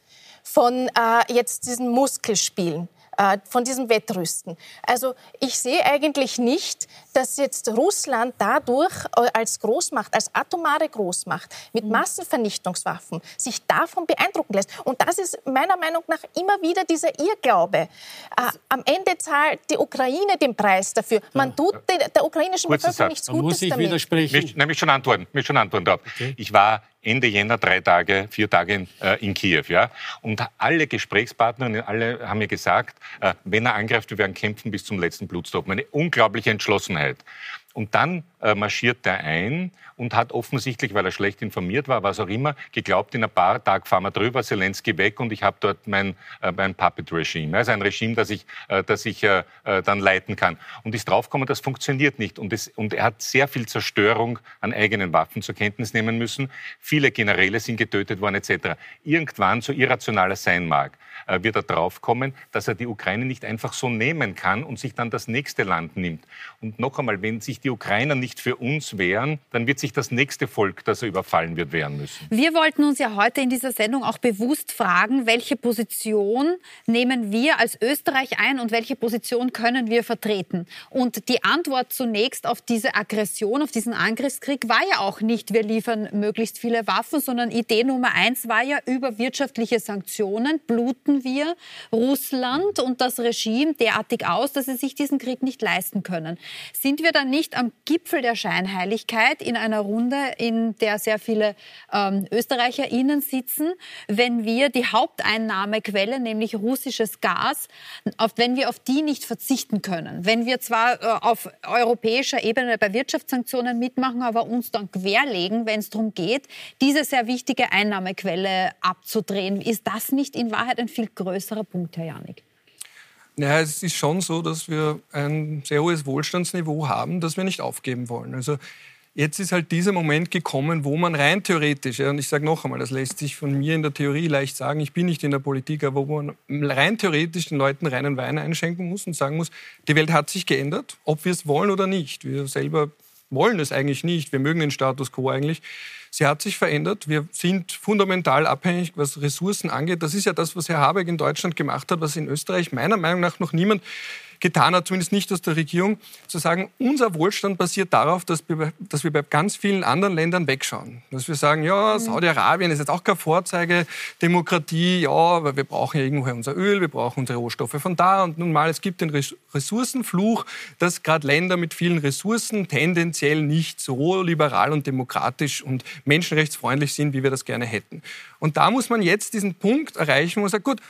von äh, jetzt diesen Muskelspielen, äh, von diesem Wettrüsten. Also ich sehe eigentlich nicht, dass jetzt Russland dadurch äh, als Großmacht, als atomare Großmacht mit Massenvernichtungswaffen sich davon beeindrucken lässt. Und das ist meiner Meinung nach immer wieder dieser Irrglaube. Äh, am Ende zahlt die Ukraine den Preis dafür. Man tut der, der ukrainischen Bevölkerung nichts Da Gutes muss ich damit. widersprechen. Mich, nämlich schon antworten, mich schon antworten darf. Ich war Ende Jänner drei Tage, vier Tage in, äh, in Kiew, ja. Und alle Gesprächspartner, alle haben mir gesagt, äh, wenn er angreift, wir werden kämpfen bis zum letzten Blutstropfen. Eine unglaubliche Entschlossenheit. Und dann marschiert er ein und hat offensichtlich, weil er schlecht informiert war, was auch immer, geglaubt, in ein paar Tagen fahren wir drüber, Zelensky weg und ich habe dort mein, äh, mein Puppet-Regime. Also ein Regime, das ich, äh, das ich äh, äh, dann leiten kann. Und ist draufgekommen, das funktioniert nicht. Und, es, und er hat sehr viel Zerstörung an eigenen Waffen zur Kenntnis nehmen müssen. Viele Generäle sind getötet worden etc. Irgendwann, so irrational es sein mag, äh, wird er draufkommen, dass er die Ukraine nicht einfach so nehmen kann und sich dann das nächste Land nimmt. Und noch einmal, wenn sich die Ukrainer nicht für uns wehren, dann wird sich das nächste Volk, das er überfallen wird, wehren müssen. Wir wollten uns ja heute in dieser Sendung auch bewusst fragen, welche Position nehmen wir als Österreich ein und welche Position können wir vertreten? Und die Antwort zunächst auf diese Aggression, auf diesen Angriffskrieg war ja auch nicht, wir liefern möglichst viele Waffen, sondern Idee Nummer eins war ja, über wirtschaftliche Sanktionen bluten wir Russland und das Regime derartig aus, dass sie sich diesen Krieg nicht leisten können. Sind wir dann nicht am Gipfel der Scheinheiligkeit in einer Runde, in der sehr viele ähm, ÖsterreicherInnen sitzen, wenn wir die Haupteinnahmequelle, nämlich russisches Gas, auf, wenn wir auf die nicht verzichten können? Wenn wir zwar äh, auf europäischer Ebene bei Wirtschaftssanktionen mitmachen, aber uns dann querlegen, wenn es darum geht, diese sehr wichtige Einnahmequelle abzudrehen. Ist das nicht in Wahrheit ein viel größerer Punkt, Herr Janik? Ja, es ist schon so, dass wir ein sehr hohes Wohlstandsniveau haben, das wir nicht aufgeben wollen. Also jetzt ist halt dieser Moment gekommen, wo man rein theoretisch, ja, und ich sage noch einmal, das lässt sich von mir in der Theorie leicht sagen, ich bin nicht in der Politik, aber wo man rein theoretisch den Leuten reinen Wein einschenken muss und sagen muss, die Welt hat sich geändert, ob wir es wollen oder nicht. Wir selber wollen es eigentlich nicht, wir mögen den Status quo eigentlich. Sie hat sich verändert. Wir sind fundamental abhängig, was Ressourcen angeht. Das ist ja das, was Herr Habeck in Deutschland gemacht hat, was in Österreich meiner Meinung nach noch niemand getan hat, zumindest nicht aus der Regierung, zu sagen, unser Wohlstand basiert darauf, dass wir, dass wir bei ganz vielen anderen Ländern wegschauen. Dass wir sagen, ja, Saudi-Arabien ist jetzt auch keine Vorzeigedemokratie, ja, aber wir brauchen ja irgendwoher unser Öl, wir brauchen unsere Rohstoffe von da und nun mal, es gibt den Res- Ressourcenfluch, dass gerade Länder mit vielen Ressourcen tendenziell nicht so liberal und demokratisch und menschenrechtsfreundlich sind, wie wir das gerne hätten. Und da muss man jetzt diesen Punkt erreichen, wo man sagt, gut,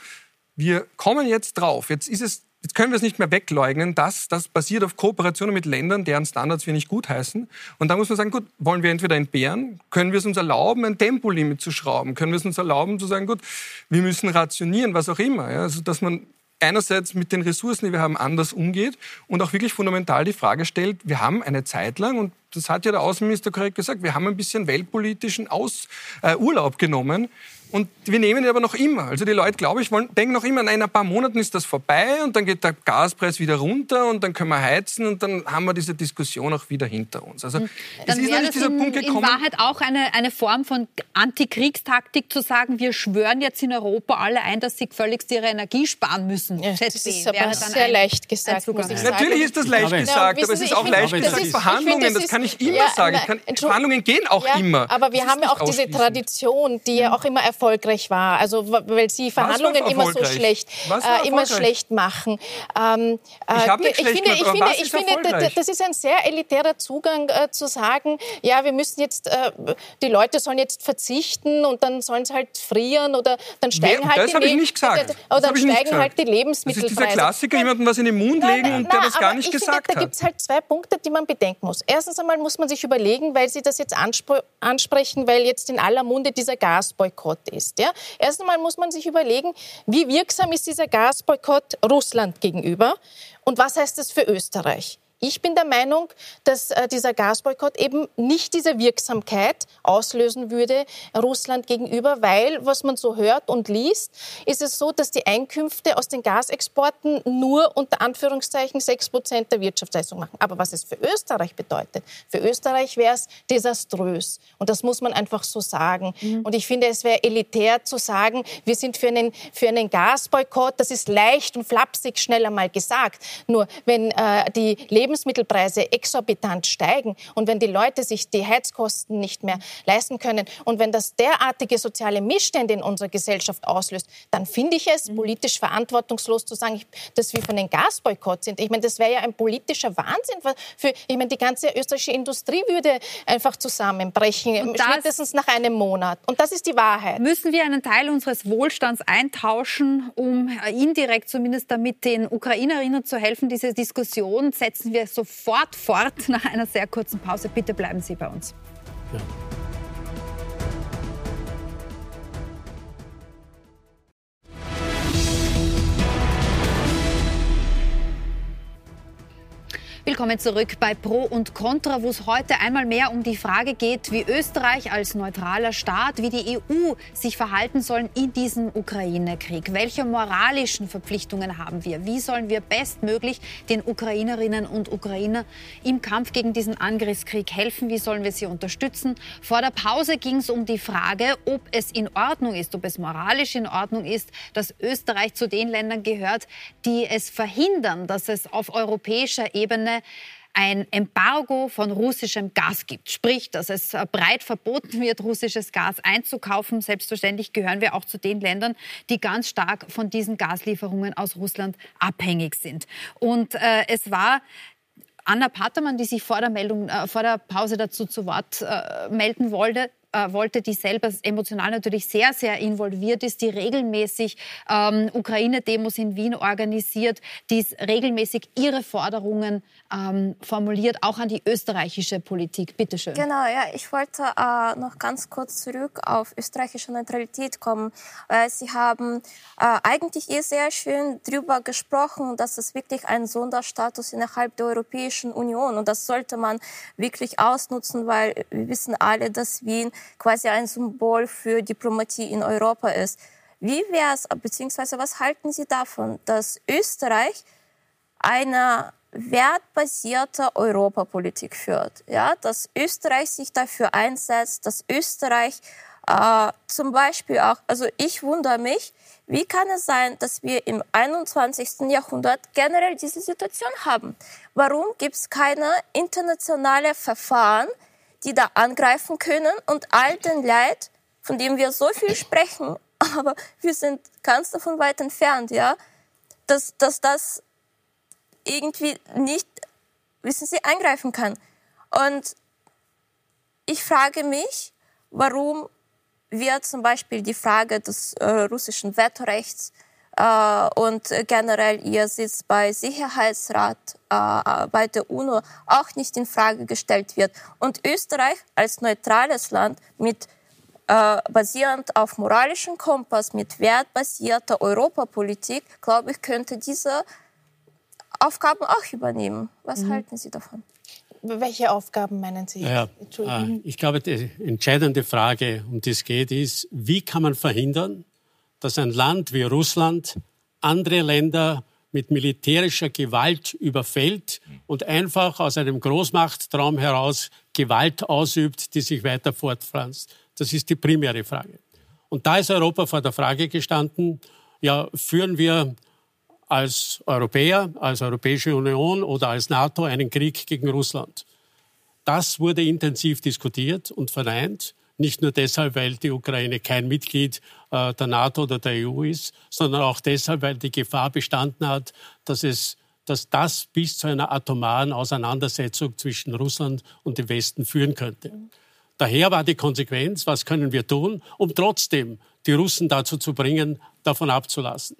wir kommen jetzt drauf. Jetzt ist es Jetzt können wir es nicht mehr wegleugnen, dass das basiert auf Kooperationen mit Ländern, deren Standards wir nicht gutheißen. Und da muss man sagen, gut, wollen wir entweder entbehren, können wir es uns erlauben, ein Tempolimit zu schrauben, können wir es uns erlauben zu sagen, gut, wir müssen rationieren, was auch immer. Ja? Also, dass man einerseits mit den Ressourcen, die wir haben, anders umgeht und auch wirklich fundamental die Frage stellt, wir haben eine Zeit lang, und das hat ja der Außenminister korrekt gesagt, wir haben ein bisschen weltpolitischen Aus, äh, Urlaub genommen. Und wir nehmen ihn aber noch immer. Also die Leute, glaube ich, wollen, denken noch immer, nein, in ein paar Monaten ist das vorbei und dann geht der Gaspreis wieder runter und dann können wir heizen und dann haben wir diese Diskussion auch wieder hinter uns. Also es Dann ist noch wäre nicht das dieser in, Punkt in gekommen. Wahrheit auch eine, eine Form von Antikriegstaktik zu sagen, wir schwören jetzt in Europa alle ein, dass sie völligst ihre Energie sparen müssen. Ja, das ist aber wäre dann sehr ein- leicht gesagt, Zugang. muss ich sagen. Natürlich ist das leicht Aber- gesagt, Ja, aber es ist auch ich leicht gesagt. das ist- Verhandlungen, das das kann ich immer ja, sagen. Kann. Verhandlungen gehen auch Ja, immer. Aber wir Das haben ja auch diese. Tradition, die ja auch immer erfolgreich war. Also weil Sie Verhandlungen immer so schlecht, äh, immer schlecht machen. Ähm, äh, Ich hab nicht ich schlecht finde, ich finde, ich finde, das ist ein sehr elitärer Zugang äh, zu sagen, ja, wir müssen jetzt, äh, die Leute sollen jetzt verzichten und dann sollen sie halt frieren oder dann steigen Wer- halt die habe ich Le- nicht gesagt. Oder Das dann habe ich nicht steigen halt Das Lebensmittelpreise. ist dieser Klassiker, jemandem was in den Mund legen und der das gar nicht ich gesagt finde, Da hat. gibt es halt zwei Punkte, die man bedenken muss. Erstens einmal muss man sich überlegen, weil Sie das jetzt anspr ansprechen, weil jetzt in aller Munde dieser Gasboykott ist. Ja? Erst einmal muss man sich überlegen, wie wirksam ist dieser Gasboykott Russland gegenüber und was heißt das für Österreich? Ich bin der Meinung, dass äh, dieser Gasboykott eben nicht diese Wirksamkeit auslösen würde Russland gegenüber, weil, was man so hört und liest, ist es so, dass die Einkünfte aus den Gasexporten nur unter Anführungszeichen sechs Prozent der Wirtschaftsleistung machen. Aber was es für Österreich bedeutet, für Österreich wäre es desaströs. Und das muss man einfach so sagen. Mhm. Und ich finde, es wäre elitär zu sagen, wir sind für einen, für einen Gasboykott. Das ist leicht und flapsig schnell einmal gesagt. Nur wenn äh, die Leben Lebensmittelpreise exorbitant steigen und wenn die Leute sich die Heizkosten nicht mehr leisten können und wenn das derartige soziale Missstände in unserer Gesellschaft auslöst, dann finde ich es politisch verantwortungslos zu sagen, dass wir von den Gasboykott sind. Ich meine, das wäre ja ein politischer Wahnsinn. Für, ich meine, die ganze österreichische Industrie würde einfach zusammenbrechen, spätestens nach einem Monat. Und das ist die Wahrheit. Müssen wir einen Teil unseres Wohlstands eintauschen, um indirekt zumindest damit den Ukrainerinnen zu helfen? Diese Diskussion setzen wir sofort fort nach einer sehr kurzen Pause. Bitte bleiben Sie bei uns. Ja. Willkommen zurück bei Pro und Contra, wo es heute einmal mehr um die Frage geht, wie Österreich als neutraler Staat, wie die EU sich verhalten sollen in diesem Ukraine-Krieg. Welche moralischen Verpflichtungen haben wir? Wie sollen wir bestmöglich den Ukrainerinnen und Ukrainer im Kampf gegen diesen Angriffskrieg helfen? Wie sollen wir sie unterstützen? Vor der Pause ging es um die Frage, ob es in Ordnung ist, ob es moralisch in Ordnung ist, dass Österreich zu den Ländern gehört, die es verhindern, dass es auf europäischer Ebene ein Embargo von russischem Gas gibt. Sprich, dass es breit verboten wird, russisches Gas einzukaufen. Selbstverständlich gehören wir auch zu den Ländern, die ganz stark von diesen Gaslieferungen aus Russland abhängig sind. Und äh, es war Anna Patermann, die sich vor der, Meldung, äh, vor der Pause dazu zu Wort äh, melden wollte, äh, wollte, die selber emotional natürlich sehr, sehr involviert ist, die regelmäßig ähm, Ukraine-Demos in Wien organisiert, die regelmäßig ihre Forderungen ähm, formuliert, auch an die österreichische Politik. Bitte schön. Genau, ja, ich wollte äh, noch ganz kurz zurück auf österreichische Neutralität kommen. Äh, Sie haben äh, eigentlich eh sehr schön darüber gesprochen, dass es wirklich ein Sonderstatus innerhalb der Europäischen Union und das sollte man wirklich ausnutzen, weil wir wissen alle, dass Wien quasi ein Symbol für Diplomatie in Europa ist. Wie wäre es, beziehungsweise was halten Sie davon, dass Österreich eine wertbasierte Europapolitik führt? Ja, dass Österreich sich dafür einsetzt, dass Österreich äh, zum Beispiel auch, also ich wundere mich, wie kann es sein, dass wir im 21. Jahrhundert generell diese Situation haben? Warum gibt es keine internationale Verfahren, die da angreifen können und all den Leid, von dem wir so viel sprechen, aber wir sind ganz davon weit entfernt, ja, dass, dass das irgendwie nicht, wissen Sie, eingreifen kann. Und ich frage mich, warum wird zum Beispiel die Frage des äh, russischen Vetorechts und generell ihr Sitz bei Sicherheitsrat äh, bei der UNO auch nicht in Frage gestellt wird. Und Österreich als neutrales Land mit äh, basierend auf moralischem Kompass, mit wertbasierter Europapolitik, glaube ich, könnte diese Aufgaben auch übernehmen. Was mhm. halten Sie davon? Welche Aufgaben meinen Sie? Ja, ich glaube, die entscheidende Frage, um die es geht, ist, wie kann man verhindern, dass ein Land wie Russland andere Länder mit militärischer Gewalt überfällt und einfach aus einem Großmachttraum heraus Gewalt ausübt, die sich weiter fortpflanzt. Das ist die primäre Frage. Und da ist Europa vor der Frage gestanden, ja, führen wir als Europäer, als Europäische Union oder als NATO einen Krieg gegen Russland? Das wurde intensiv diskutiert und verneint. Nicht nur deshalb, weil die Ukraine kein Mitglied äh, der NATO oder der EU ist, sondern auch deshalb, weil die Gefahr bestanden hat, dass es dass das bis zu einer atomaren Auseinandersetzung zwischen Russland und dem Westen führen könnte. Daher war die Konsequenz, was können wir tun, um trotzdem die Russen dazu zu bringen, davon abzulassen.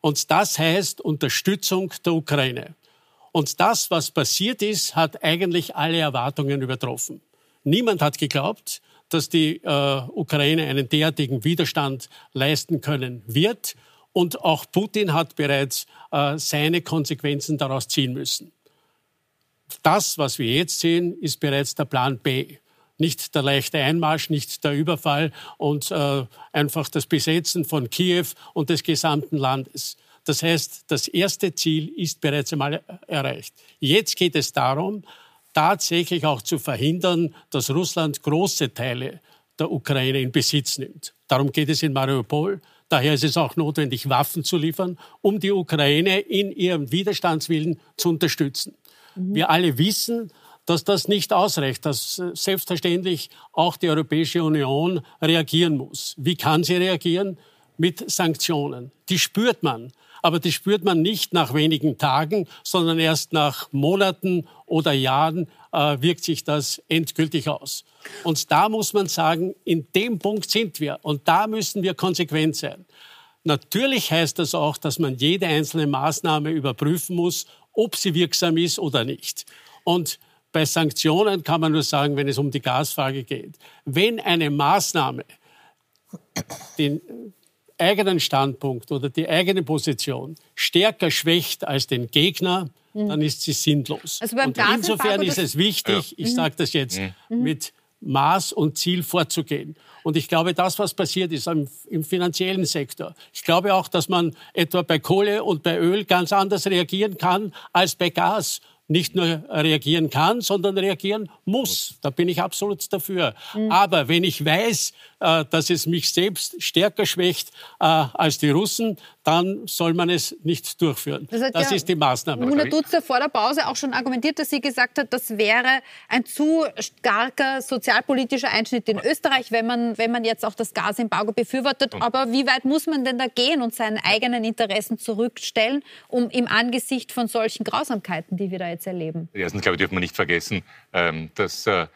Und das heißt Unterstützung der Ukraine. Und das, was passiert ist, hat eigentlich alle Erwartungen übertroffen. Niemand hat geglaubt, dass die äh, Ukraine einen derartigen Widerstand leisten können wird. Und auch Putin hat bereits äh, seine Konsequenzen daraus ziehen müssen. Das, was wir jetzt sehen, ist bereits der Plan B. Nicht der leichte Einmarsch, nicht der Überfall und äh, einfach das Besetzen von Kiew und des gesamten Landes. Das heißt, das erste Ziel ist bereits einmal erreicht. Jetzt geht es darum, tatsächlich auch zu verhindern, dass Russland große Teile der Ukraine in Besitz nimmt. Darum geht es in Mariupol. Daher ist es auch notwendig, Waffen zu liefern, um die Ukraine in ihrem Widerstandswillen zu unterstützen. Mhm. Wir alle wissen, dass das nicht ausreicht, dass äh, selbstverständlich auch die Europäische Union reagieren muss. Wie kann sie reagieren? Mit Sanktionen. Die spürt man. Aber die spürt man nicht nach wenigen Tagen, sondern erst nach Monaten oder Jahren äh, wirkt sich das endgültig aus. Und da muss man sagen, in dem Punkt sind wir. Und da müssen wir konsequent sein. Natürlich heißt das auch, dass man jede einzelne Maßnahme überprüfen muss, ob sie wirksam ist oder nicht. Und bei Sanktionen kann man nur sagen, wenn es um die Gasfrage geht, wenn eine Maßnahme den eigenen Standpunkt oder die eigene Position stärker schwächt als den Gegner, mhm. dann ist sie sinnlos. Also beim und insofern ist es wichtig, ja. ich sage das jetzt, mhm. mit Maß und Ziel vorzugehen. Und ich glaube, das, was passiert ist im, im, finanziellen Sektor, ich glaube auch, dass man etwa bei Kohle und bei Öl ganz anders reagieren kann als bei Gas nicht nur reagieren kann, sondern reagieren muss. Da bin ich absolut dafür. Mhm. Aber wenn ich weiß, dass es mich selbst stärker schwächt äh, als die Russen, dann soll man es nicht durchführen. Das, das ja ist die Maßnahme. Muna Dutzer vor der Pause auch schon argumentiert, dass sie gesagt hat, das wäre ein zu starker sozialpolitischer Einschnitt in Österreich, wenn man, wenn man jetzt auch das Gasembargo befürwortet. Aber wie weit muss man denn da gehen und seinen eigenen Interessen zurückstellen, um im Angesicht von solchen Grausamkeiten, die wir da jetzt erleben? Erstens, glaube ich, dürfen wir nicht vergessen, ähm, dass äh,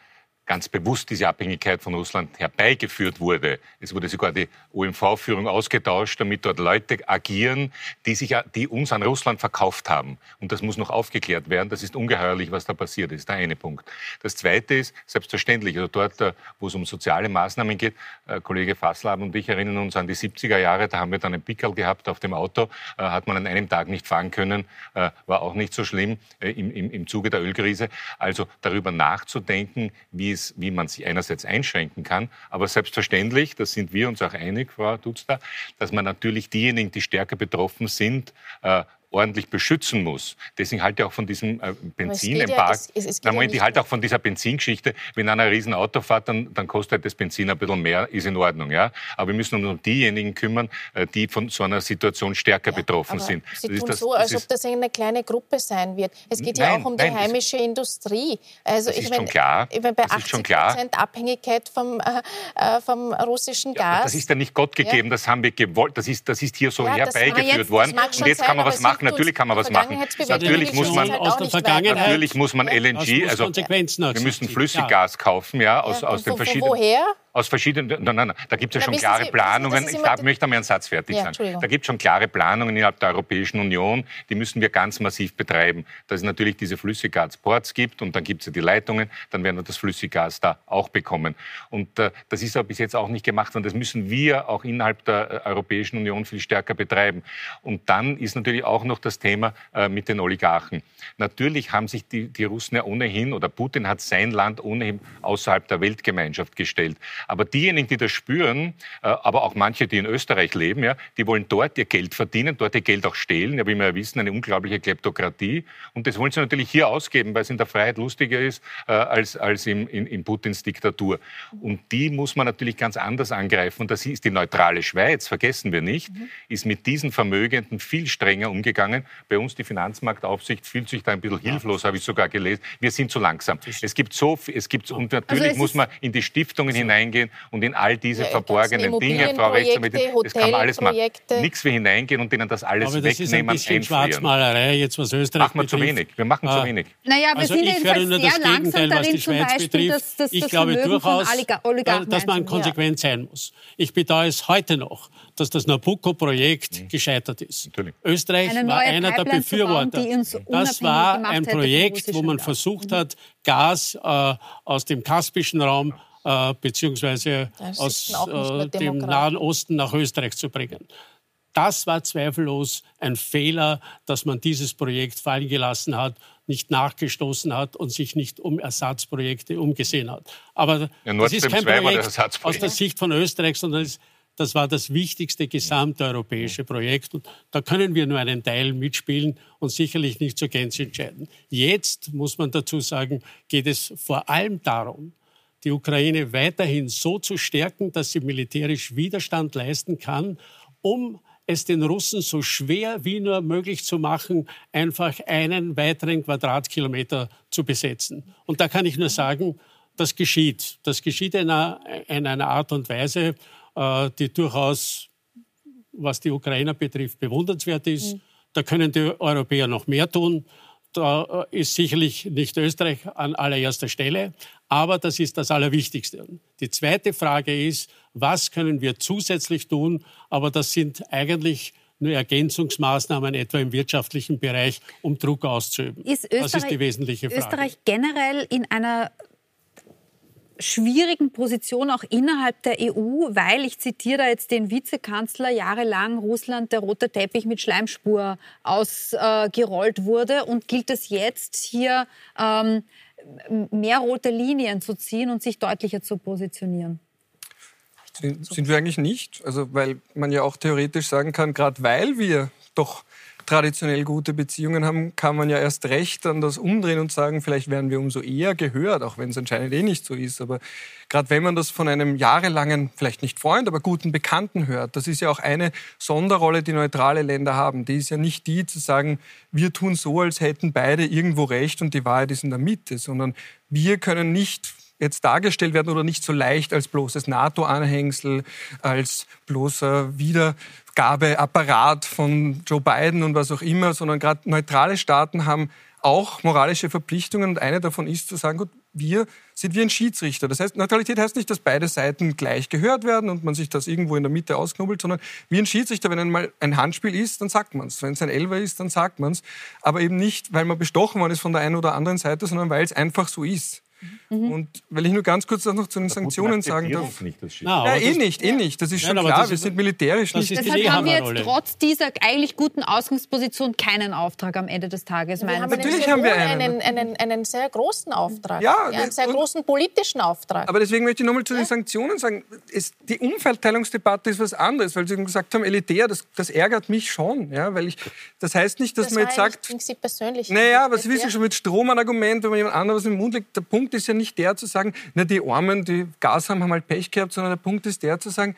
ganz bewusst diese Abhängigkeit von Russland herbeigeführt wurde. Es wurde sogar die OMV-Führung ausgetauscht, damit dort Leute agieren, die, sich, die uns an Russland verkauft haben. Und das muss noch aufgeklärt werden. Das ist ungeheuerlich, was da passiert ist. Der eine Punkt. Das zweite ist selbstverständlich, also dort, äh, wo es um soziale Maßnahmen geht, äh, Kollege Fasslab und ich erinnern uns an die 70er Jahre, da haben wir dann einen Pickel gehabt auf dem Auto, äh, hat man an einem Tag nicht fahren können, war auch nicht so schlimm im, im, im Zuge der Ölkrise. Also darüber nachzudenken, wie es ist, wie man sich einerseits einschränken kann, aber selbstverständlich, da sind wir uns auch einig, Frau Dutzda, dass man natürlich diejenigen, die stärker betroffen sind, äh, ordentlich beschützen muss. Deswegen halte ich auch von diesem äh, Benzinembargo. Ja, ja ich halte auch von dieser Benzingeschichte. Wenn einer ein Riesenauto fährt, dann, dann kostet halt das Benzin ein bisschen mehr, ist in Ordnung. Ja? Aber wir müssen uns um diejenigen kümmern, äh, die von so einer Situation stärker ja, betroffen sind. Sie das tun das, so, als ob das eine kleine Gruppe sein wird. Es geht nein, ja auch um nein, die heimische Industrie. Also das ich ist meine, schon klar. Bei 80 Prozent Abhängigkeit vom, äh, äh, vom russischen Gas. das ist ja nicht Gott gegeben, das haben wir gewollt. Das ist, das ist hier so herbeigeführt worden. Und jetzt kann man was machen machen, natürlich kann man was machen. Natürlich muss man aus der Vergangenheit. Natürlich muss man LNG, also wir müssen Flüssiggas kaufen, ja, aus, aus den verschiedenen. Woher? Aus verschiedenen, nein, nein, nein, da gibt es ja schon klare Sie, Planungen. Ich darf, möchte einmal einen Satz fertig ja, sagen. Da gibt es schon klare Planungen innerhalb der Europäischen Union, die müssen wir ganz massiv betreiben. Dass es natürlich diese Flüssiggasports gibt und dann gibt es ja die Leitungen, dann werden wir das Flüssiggas da auch bekommen. Und äh, das ist aber bis jetzt auch nicht gemacht worden. Das müssen wir auch innerhalb der äh, Europäischen Union viel stärker betreiben. Und dann ist natürlich auch noch das Thema äh, mit den Oligarchen. Natürlich haben sich die, die Russen ja ohnehin, oder Putin hat sein Land ohnehin außerhalb der Weltgemeinschaft gestellt. Aber diejenigen, die das spüren, äh, aber auch manche, die in Österreich leben, ja, die wollen dort ihr Geld verdienen, dort ihr Geld auch stehlen. Ja, wie wir ja wissen, eine unglaubliche Kleptokratie. Und das wollen sie natürlich hier ausgeben, weil es in der Freiheit lustiger ist äh, als, als im, in, in Putins Diktatur. Und die muss man natürlich ganz anders angreifen. Und das ist die neutrale Schweiz, vergessen wir nicht, mhm. ist mit diesen Vermögenden viel strenger umgegangen. Bei uns die Finanzmarktaufsicht fühlt sich da ein bisschen hilflos, habe ich sogar gelesen. Wir sind zu langsam. Es gibt so, es gibt, und also natürlich also muss man in die Stiftungen hineingehen hineingehen und in all diese ja, verborgenen Dinge, Frau Rechtsanwältin, das kann man alles machen. Nichts wir hineingehen und denen das alles Aber das wegnehmen, ist ein bisschen Schwarzmalerei, jetzt was Österreich Machen wir zu wenig. Wir machen ah. zu wenig. Naja, wir also sind ich höre nur das Gegenteil, was die Schweiz Beispiel, betrifft. Das, das, ich glaube durchaus, dass man konsequent sein muss. Ich bedauere es heute noch, dass das Nabucco-Projekt mhm. gescheitert ist. Natürlich. Österreich war einer der Befürworter. das war ein Projekt, wo man versucht hat, Gas äh, aus dem kaspischen Raum äh, beziehungsweise aus äh, dem Nahen Osten nach Österreich zu bringen. Das war zweifellos ein Fehler, dass man dieses Projekt fallen gelassen hat, nicht nachgestoßen hat und sich nicht um Ersatzprojekte umgesehen hat. Aber ja, das ist kein Projekt aus der Sicht von Österreich, sondern es, das war das wichtigste gesamteuropäische Projekt. Und da können wir nur einen Teil mitspielen und sicherlich nicht zur Gänze entscheiden. Jetzt, muss man dazu sagen, geht es vor allem darum, die Ukraine weiterhin so zu stärken, dass sie militärisch Widerstand leisten kann, um es den Russen so schwer wie nur möglich zu machen, einfach einen weiteren Quadratkilometer zu besetzen. Und da kann ich nur sagen, das geschieht. Das geschieht in einer, in einer Art und Weise, äh, die durchaus, was die Ukrainer betrifft, bewundernswert ist. Mhm. Da können die Europäer noch mehr tun. Da äh, ist sicherlich nicht Österreich an allererster Stelle, aber das ist das Allerwichtigste. Die zweite Frage ist, was können wir zusätzlich tun? Aber das sind eigentlich nur Ergänzungsmaßnahmen, etwa im wirtschaftlichen Bereich, um Druck auszuüben. Ist das ist die wesentliche Frage. Österreich generell in einer schwierigen Position auch innerhalb der EU, weil, ich zitiere da jetzt den Vizekanzler, jahrelang Russland der rote Teppich mit Schleimspur ausgerollt äh, wurde und gilt es jetzt hier ähm, mehr rote Linien zu ziehen und sich deutlicher zu positionieren? Sind, wir eigentlich nicht. Also, weil man ja auch theoretisch sagen kann, gerade weil wir doch traditionell gute Beziehungen haben, kann man ja erst recht dann das umdrehen und sagen, vielleicht werden wir umso eher gehört, auch wenn es anscheinend eh nicht so ist. Aber gerade wenn man das von einem jahrelangen, vielleicht nicht Freund, aber guten Bekannten hört, das ist ja auch eine Sonderrolle, die neutrale Länder haben. Die ist ja nicht die zu sagen, wir tun so, als hätten beide irgendwo recht und die Wahrheit ist in der Mitte, sondern wir können nicht jetzt dargestellt werden oder nicht so leicht als bloßes NATO-Anhängsel, als bloßer Wiedergabeapparat von Joe Biden und was auch immer, sondern gerade neutrale Staaten haben auch moralische Verpflichtungen und eine davon ist zu sagen, gut, wir sind wie ein Schiedsrichter. Das heißt, Neutralität heißt nicht, dass beide Seiten gleich gehört werden und man sich das irgendwo in der Mitte ausknubbelt, sondern wie ein Schiedsrichter, wenn einmal ein Handspiel ist, dann sagt man es. Wenn es ein Elfer ist, dann sagt man es. Aber eben nicht, weil man bestochen worden ist von der einen oder anderen Seite, sondern weil es einfach so ist. Mhm. Und weil ich nur ganz kurz noch zu den Sanktionen sagen darf. Nicht, das Na, ja, eh nicht, eh nicht. Das ist schon Nein, klar. Wir sind militärisch nicht. Deshalb haben wir jetzt trotz dieser eigentlich guten Ausgangsposition keinen Auftrag am Ende des Tages. Wir haben Natürlich haben wir einen. Einen, einen, einen sehr großen Auftrag. Ja, ja einen sehr großen politischen Auftrag. Aber deswegen möchte ich nochmal zu den Sanktionen sagen. Es, die Umverteilungsdebatte ist was anderes, weil Sie gesagt haben, elitär, das, das ärgert mich schon. Ja, weil ich, das heißt nicht, dass das man jetzt sagt. Sie persönlich. Naja, was wissen Sie schon mit Strom ein Argument, wenn man jemand anderes im Mund legt. Der Punkt Punkt ist ja nicht der zu sagen, na, die Armen, die Gas haben, haben halt Pech gehabt, sondern der Punkt ist der zu sagen,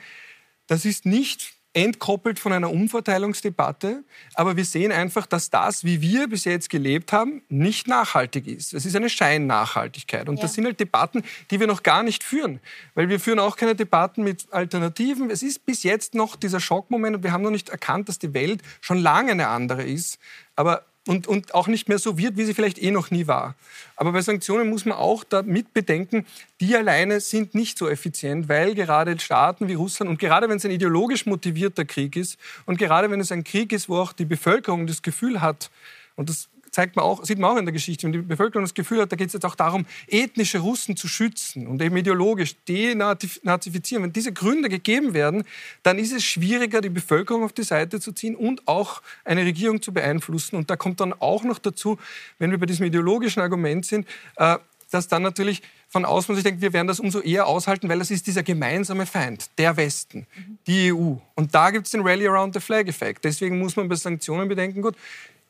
das ist nicht entkoppelt von einer Umverteilungsdebatte, aber wir sehen einfach, dass das, wie wir bis jetzt gelebt haben, nicht nachhaltig ist. Es ist eine Scheinnachhaltigkeit. Und ja. das sind halt Debatten, die wir noch gar nicht führen, weil wir führen auch keine Debatten mit Alternativen. Es ist bis jetzt noch dieser Schockmoment und wir haben noch nicht erkannt, dass die Welt schon lange eine andere ist. Aber und, und auch nicht mehr so wird, wie sie vielleicht eh noch nie war. Aber bei Sanktionen muss man auch damit bedenken, die alleine sind nicht so effizient, weil gerade Staaten wie Russland und gerade wenn es ein ideologisch motivierter Krieg ist und gerade wenn es ein Krieg ist, wo auch die Bevölkerung das Gefühl hat, und das zeigt man auch, sieht man auch in der Geschichte, wenn die Bevölkerung das Gefühl hat, da geht es jetzt auch darum, ethnische Russen zu schützen und eben ideologisch denazifizieren. Wenn diese Gründe gegeben werden, dann ist es schwieriger, die Bevölkerung auf die Seite zu ziehen und auch eine Regierung zu beeinflussen. Und da kommt dann auch noch dazu, wenn wir bei diesem ideologischen Argument sind, äh, dass dann natürlich von außen man sich denkt, wir werden das umso eher aushalten, weil das ist dieser gemeinsame Feind, der Westen, die EU. Und da gibt es den Rally Around the Flag-Effekt. Deswegen muss man bei Sanktionen bedenken, gut,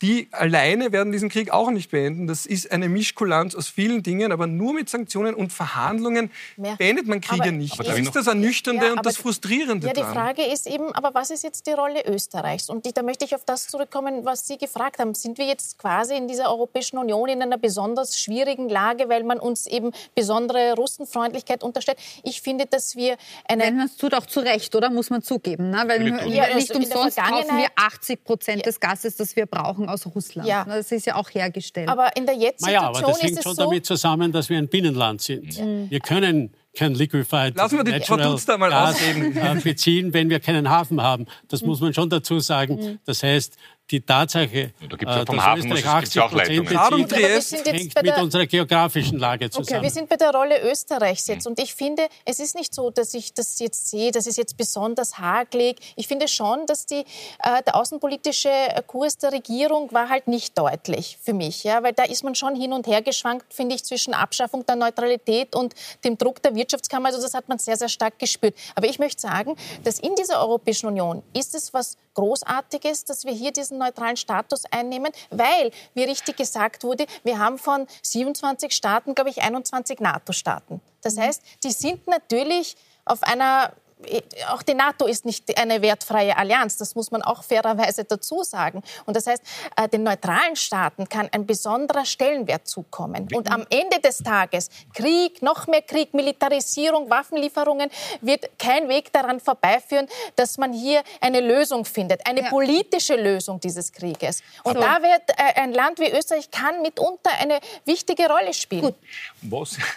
die alleine werden diesen Krieg auch nicht beenden. Das ist eine Mischkulanz aus vielen Dingen, aber nur mit Sanktionen und Verhandlungen Mehr. beendet man Kriege aber nicht. das ist das Ernüchternde ja, und das Frustrierende. Ja, die Frage ist eben, aber was ist jetzt die Rolle Österreichs? Und da möchte ich auf das zurückkommen, was Sie gefragt haben. Sind wir jetzt quasi in dieser Europäischen Union in einer besonders schwierigen Lage, weil man uns eben besondere Russenfreundlichkeit unterstellt? Ich finde, dass wir eine... Wenn man es tut, auch zu Recht, oder? Muss man zugeben. Ne? Weil ja, nicht also umsonst kaufen wir 80 Prozent des Gases, das wir brauchen, aus Russland. Ja. Das ist ja auch hergestellt. Aber in der jetzigen naja, aber das hängt schon so damit zusammen, dass wir ein Binnenland sind. Mhm. Wir können kein Liquefied Lassen wir die Natural da mal Gas äh, beziehen, wenn wir keinen Hafen haben. Das mhm. muss man schon dazu sagen. Mhm. Das heißt, die Tatsache, da gibt's ja äh, vom dass Hafen Österreich 80 Prozent bezieht, hängt mit unserer geografischen Lage zusammen. Okay, wir sind bei der Rolle Österreichs jetzt. Und ich finde, es ist nicht so, dass ich das jetzt sehe, dass es jetzt besonders hagelig. Ich finde schon, dass die, äh, der außenpolitische Kurs der Regierung war halt nicht deutlich für mich. Ja? Weil da ist man schon hin und her geschwankt, finde ich, zwischen Abschaffung der Neutralität und dem Druck der Wirtschaftskammer. Also das hat man sehr, sehr stark gespürt. Aber ich möchte sagen, dass in dieser Europäischen Union ist es was Großartiges, dass wir hier diesen neutralen Status einnehmen, weil, wie richtig gesagt wurde, wir haben von 27 Staaten, glaube ich, 21 NATO-Staaten. Das mhm. heißt, die sind natürlich auf einer auch die NATO ist nicht eine wertfreie Allianz, das muss man auch fairerweise dazu sagen. Und das heißt, äh, den neutralen Staaten kann ein besonderer Stellenwert zukommen. Und am Ende des Tages Krieg, noch mehr Krieg, Militarisierung, Waffenlieferungen wird kein Weg daran vorbeiführen, dass man hier eine Lösung findet, eine ja. politische Lösung dieses Krieges. Und so. da wird äh, ein Land wie Österreich kann mitunter eine wichtige Rolle spielen. Gut. Was?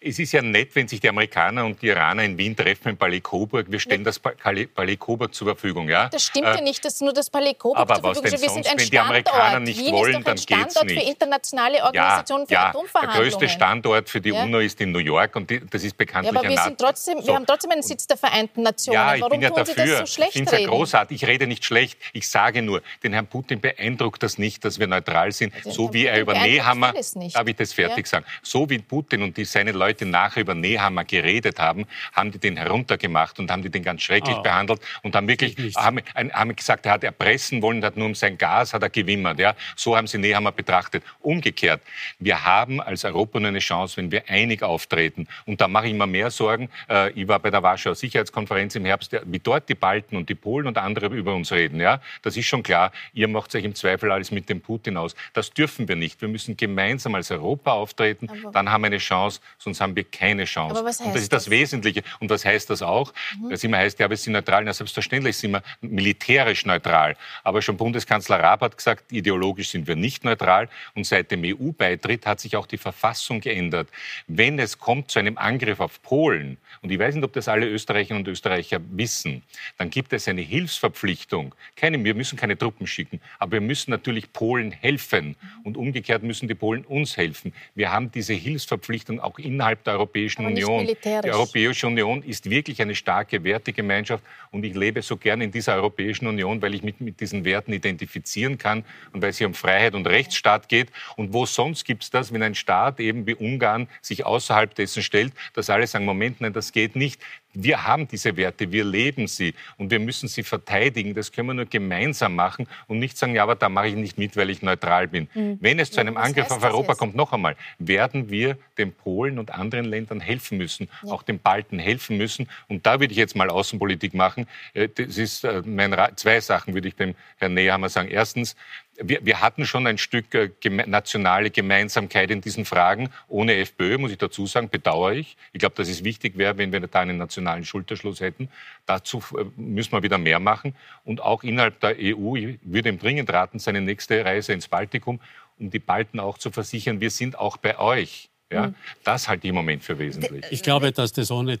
Es ist ja nett, wenn sich die Amerikaner und die Iraner in Wien treffen im Palais Coburg. Wir stellen das Palais Coburg zur Verfügung. Ja? Das stimmt ja äh, nicht, dass nur das Palais Coburg aber zur Verfügung steht. Wir sind ein wenn die Amerikaner nicht Wien wollen, dann geht es nicht. für internationale Organisationen ja, ja, für Der größte Standort für die ja. UNO ist in New York und die, das ist bekanntlich ja, aber wir, sind trotzdem, so. wir haben trotzdem einen Sitz der Vereinten Nationen. Ja, ich Warum bin ja tun dafür. Sie das so schlecht ich finde ja großartig. Ich rede nicht schlecht. Ich sage nur, den Herrn Putin beeindruckt das nicht, dass wir neutral sind. Ja, so wie er über Nehammer, darf ich das fertig sagen, so wie Putin und seine Leute nachher über Nehammer geredet haben, haben die den heruntergemacht und haben die den ganz schrecklich oh. behandelt und haben wirklich haben, haben, gesagt, er hat erpressen wollen, hat nur um sein Gas hat er gewimmert. Ja? So haben sie Nehammer betrachtet. Umgekehrt, wir haben als Europa nur eine Chance, wenn wir einig auftreten. Und da mache ich mir mehr Sorgen. Äh, ich war bei der Warschauer Sicherheitskonferenz im Herbst, wie dort die Balten und die Polen und andere über uns reden. Ja? Das ist schon klar. Ihr macht euch im Zweifel alles mit dem Putin aus. Das dürfen wir nicht. Wir müssen gemeinsam als Europa auftreten. Aber dann haben wir eine Chance, sonst haben wir keine Chance. Aber was heißt und das ist das, das Wesentliche. Und was heißt das auch? Mhm. Das immer heißt, ja, wir sind neutral. Na, selbstverständlich sind wir militärisch neutral. Aber schon Bundeskanzler Raab hat gesagt, ideologisch sind wir nicht neutral. Und seit dem EU-Beitritt hat sich auch die Verfassung geändert. Wenn es kommt zu einem Angriff auf Polen, und ich weiß nicht, ob das alle Österreicherinnen und Österreicher wissen, dann gibt es eine Hilfsverpflichtung. Keine, wir müssen keine Truppen schicken, aber wir müssen natürlich Polen helfen. Und umgekehrt müssen die Polen uns helfen. Wir haben diese Hilfsverpflichtung auch innerhalb der Europäischen Union. Die Europäische Union ist wirklich eine starke Wertegemeinschaft und ich lebe so gern in dieser Europäischen Union, weil ich mich mit diesen Werten identifizieren kann und weil es hier um Freiheit und Rechtsstaat geht. Und wo sonst gibt es das, wenn ein Staat eben wie Ungarn sich außerhalb dessen stellt, dass alle sagen, Moment, nein, das geht nicht. Wir haben diese Werte, wir leben sie und wir müssen sie verteidigen. Das können wir nur gemeinsam machen und nicht sagen, ja, aber da mache ich nicht mit, weil ich neutral bin. Mhm. Wenn es zu einem ja, Angriff auf Europa kommt, noch einmal, werden wir den Polen und anderen Ländern helfen müssen, ja. auch den Balten helfen müssen. Und da würde ich jetzt mal Außenpolitik machen. Äh, das ist äh, mein zwei Sachen würde ich dem Herrn Nehammer sagen. Erstens, wir, wir hatten schon ein Stück äh, geme nationale Gemeinsamkeit in diesen Fragen. Ohne FPÖ, muss ich dazu sagen, bedauere ich. Ich glaube, dass es wichtig wäre, wenn wir da einen nationalen Schulterschluss hätten. Dazu äh, müssen wir wieder mehr machen. Und auch innerhalb der EU, ich würde ihm dringend raten, seine nächste Reise ins Baltikum, um die Balten auch zu versichern, wir sind auch bei euch. Ja, mhm. Das halte ich im Moment für wesentlich. Ich glaube, dass das ohne,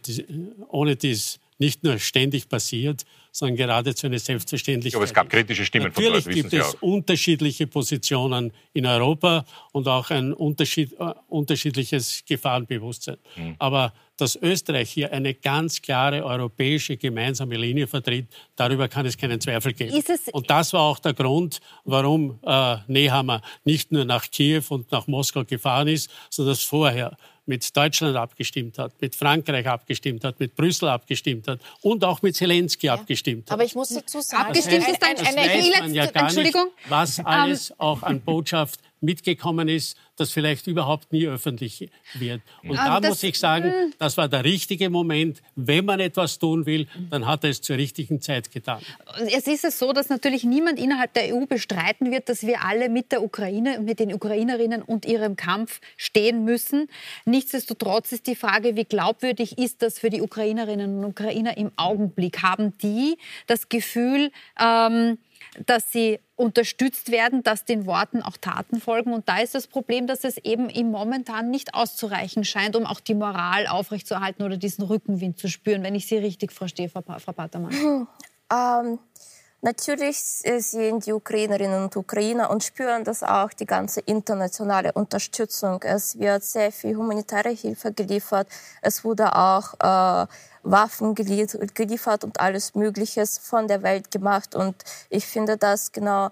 ohne dies nicht nur ständig passiert, sondern geradezu eine Selbstverständlichkeit. Aber es gab kritische Stimmen Natürlich von dort, gibt es unterschiedliche Positionen in Europa und auch ein Unterschied, äh, unterschiedliches Gefahrenbewusstsein. Mhm. Aber dass Österreich hier eine ganz klare europäische gemeinsame Linie vertritt, darüber kann es keinen Zweifel geben. und das war auch der Grund, warum äh, Nehammer nicht nur nach Kiew und nach Moskau gefahren ist, sondern das vorher mit Deutschland abgestimmt hat, mit Frankreich abgestimmt hat, mit Brüssel abgestimmt hat und auch mit Zelensky ja. abgestimmt hat. Aber ich muss dazu sagen, abgestimmt ist ein, ein, ein, ein, ja Entschuldigung. Nicht, was alles um, auch an Botschaft mitgekommen ist, das vielleicht überhaupt nie öffentlich wird. Und da das, muss ich sagen, hm. das war der richtige Moment. Wenn man etwas tun will, dann hat er es zur richtigen Zeit getan. Es ist es so, dass natürlich niemand innerhalb der EU bestreiten wird, dass wir alle mit der Ukraine, mit den Ukrainerinnen und ihrem Kampf stehen müssen. Nichtsdestotrotz ist die Frage, wie glaubwürdig ist das für die Ukrainerinnen und Ukrainer im Augenblick? Haben die das Gefühl, ähm, dass sie unterstützt werden, dass den Worten auch Taten folgen. Und da ist das Problem, dass es eben im momentan nicht auszureichen scheint, um auch die Moral aufrechtzuerhalten oder diesen Rückenwind zu spüren, wenn ich Sie richtig verstehe, Frau, Frau Patermann. Ähm, Natürlich äh, sehen die Ukrainerinnen und Ukrainer und spüren das auch die ganze internationale Unterstützung. Es wird sehr viel humanitäre Hilfe geliefert. Es wurde auch äh, Waffen geliefert und alles Mögliche von der Welt gemacht. Und ich finde, dass genau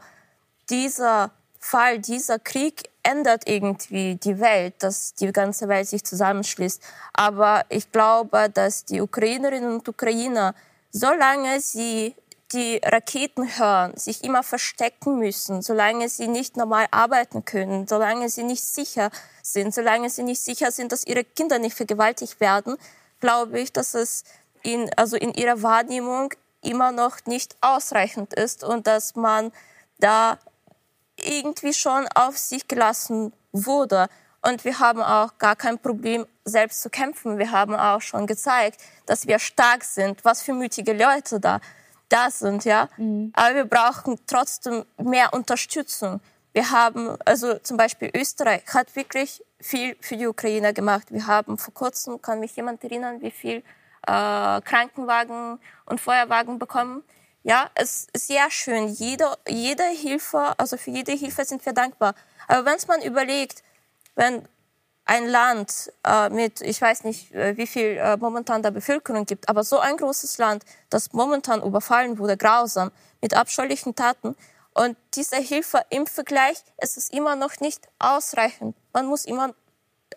dieser Fall, dieser Krieg ändert irgendwie die Welt, dass die ganze Welt sich zusammenschließt. Aber ich glaube, dass die Ukrainerinnen und Ukrainer, solange sie die Raketen hören, sich immer verstecken müssen, solange sie nicht normal arbeiten können, solange sie nicht sicher sind, solange sie nicht sicher sind, dass ihre Kinder nicht vergewaltigt werden, glaube ich, dass es in, also in ihrer Wahrnehmung immer noch nicht ausreichend ist und dass man da irgendwie schon auf sich gelassen wurde. Und wir haben auch gar kein Problem, selbst zu kämpfen. Wir haben auch schon gezeigt, dass wir stark sind. Was für mutige Leute da da sind, ja. Mhm. Aber wir brauchen trotzdem mehr Unterstützung. Wir haben, also zum Beispiel Österreich hat wirklich viel für die Ukraine gemacht. Wir haben vor kurzem, kann mich jemand erinnern, wie viel äh, Krankenwagen und Feuerwagen bekommen. Ja, es ist sehr schön. Jede, jede Hilfe, also für jede Hilfe sind wir dankbar. Aber wenn man überlegt, wenn ein Land äh, mit, ich weiß nicht, äh, wie viel äh, momentan der Bevölkerung gibt, aber so ein großes Land, das momentan überfallen wurde, grausam, mit abscheulichen Taten. Und diese Hilfe im Vergleich, es ist immer noch nicht ausreichend. Man muss immer,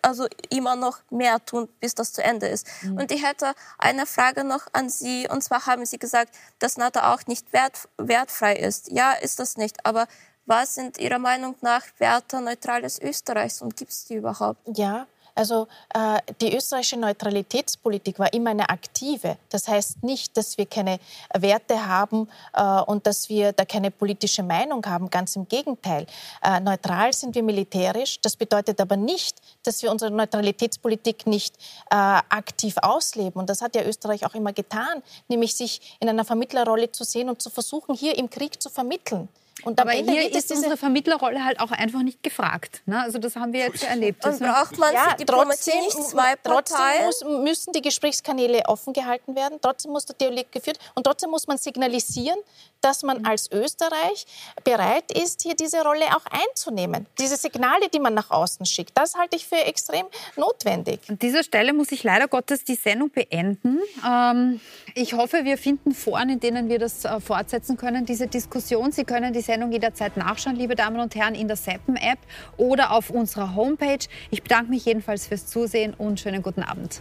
also immer noch mehr tun, bis das zu Ende ist. Mhm. Und ich hätte eine Frage noch an Sie. Und zwar haben Sie gesagt, dass NATO auch nicht wert, wertfrei ist. Ja, ist das nicht. Aber was sind Ihrer Meinung nach Werte neutrales Österreichs und gibt es die überhaupt? Ja, also äh, die österreichische Neutralitätspolitik war immer eine aktive. Das heißt nicht, dass wir keine Werte haben äh, und dass wir da keine politische Meinung haben. Ganz im Gegenteil. Äh, neutral sind wir militärisch. Das bedeutet aber nicht, dass wir unsere Neutralitätspolitik nicht äh, aktiv ausleben. Und das hat ja Österreich auch immer getan, nämlich sich in einer Vermittlerrolle zu sehen und zu versuchen, hier im Krieg zu vermitteln. Und Aber hier ist unsere Vermittlerrolle halt auch einfach nicht gefragt. Ne? Also das haben wir jetzt ja erlebt. Und braucht man ja, für trotzdem, nicht zwei Parteien? Trotzdem muss, müssen die Gesprächskanäle offen gehalten werden. Trotzdem muss der Dialog geführt und trotzdem muss man signalisieren, dass man mhm. als Österreich bereit ist, hier diese Rolle auch einzunehmen. Diese Signale, die man nach außen schickt, das halte ich für extrem notwendig. An dieser Stelle muss ich leider Gottes die Sendung beenden. Ähm, ich hoffe, wir finden Foren, in denen wir das äh, fortsetzen können, diese Diskussion. Sie können die Sendung jederzeit nachschauen, liebe Damen und Herren, in der Seppen-App oder auf unserer Homepage. Ich bedanke mich jedenfalls fürs Zusehen und schönen guten Abend.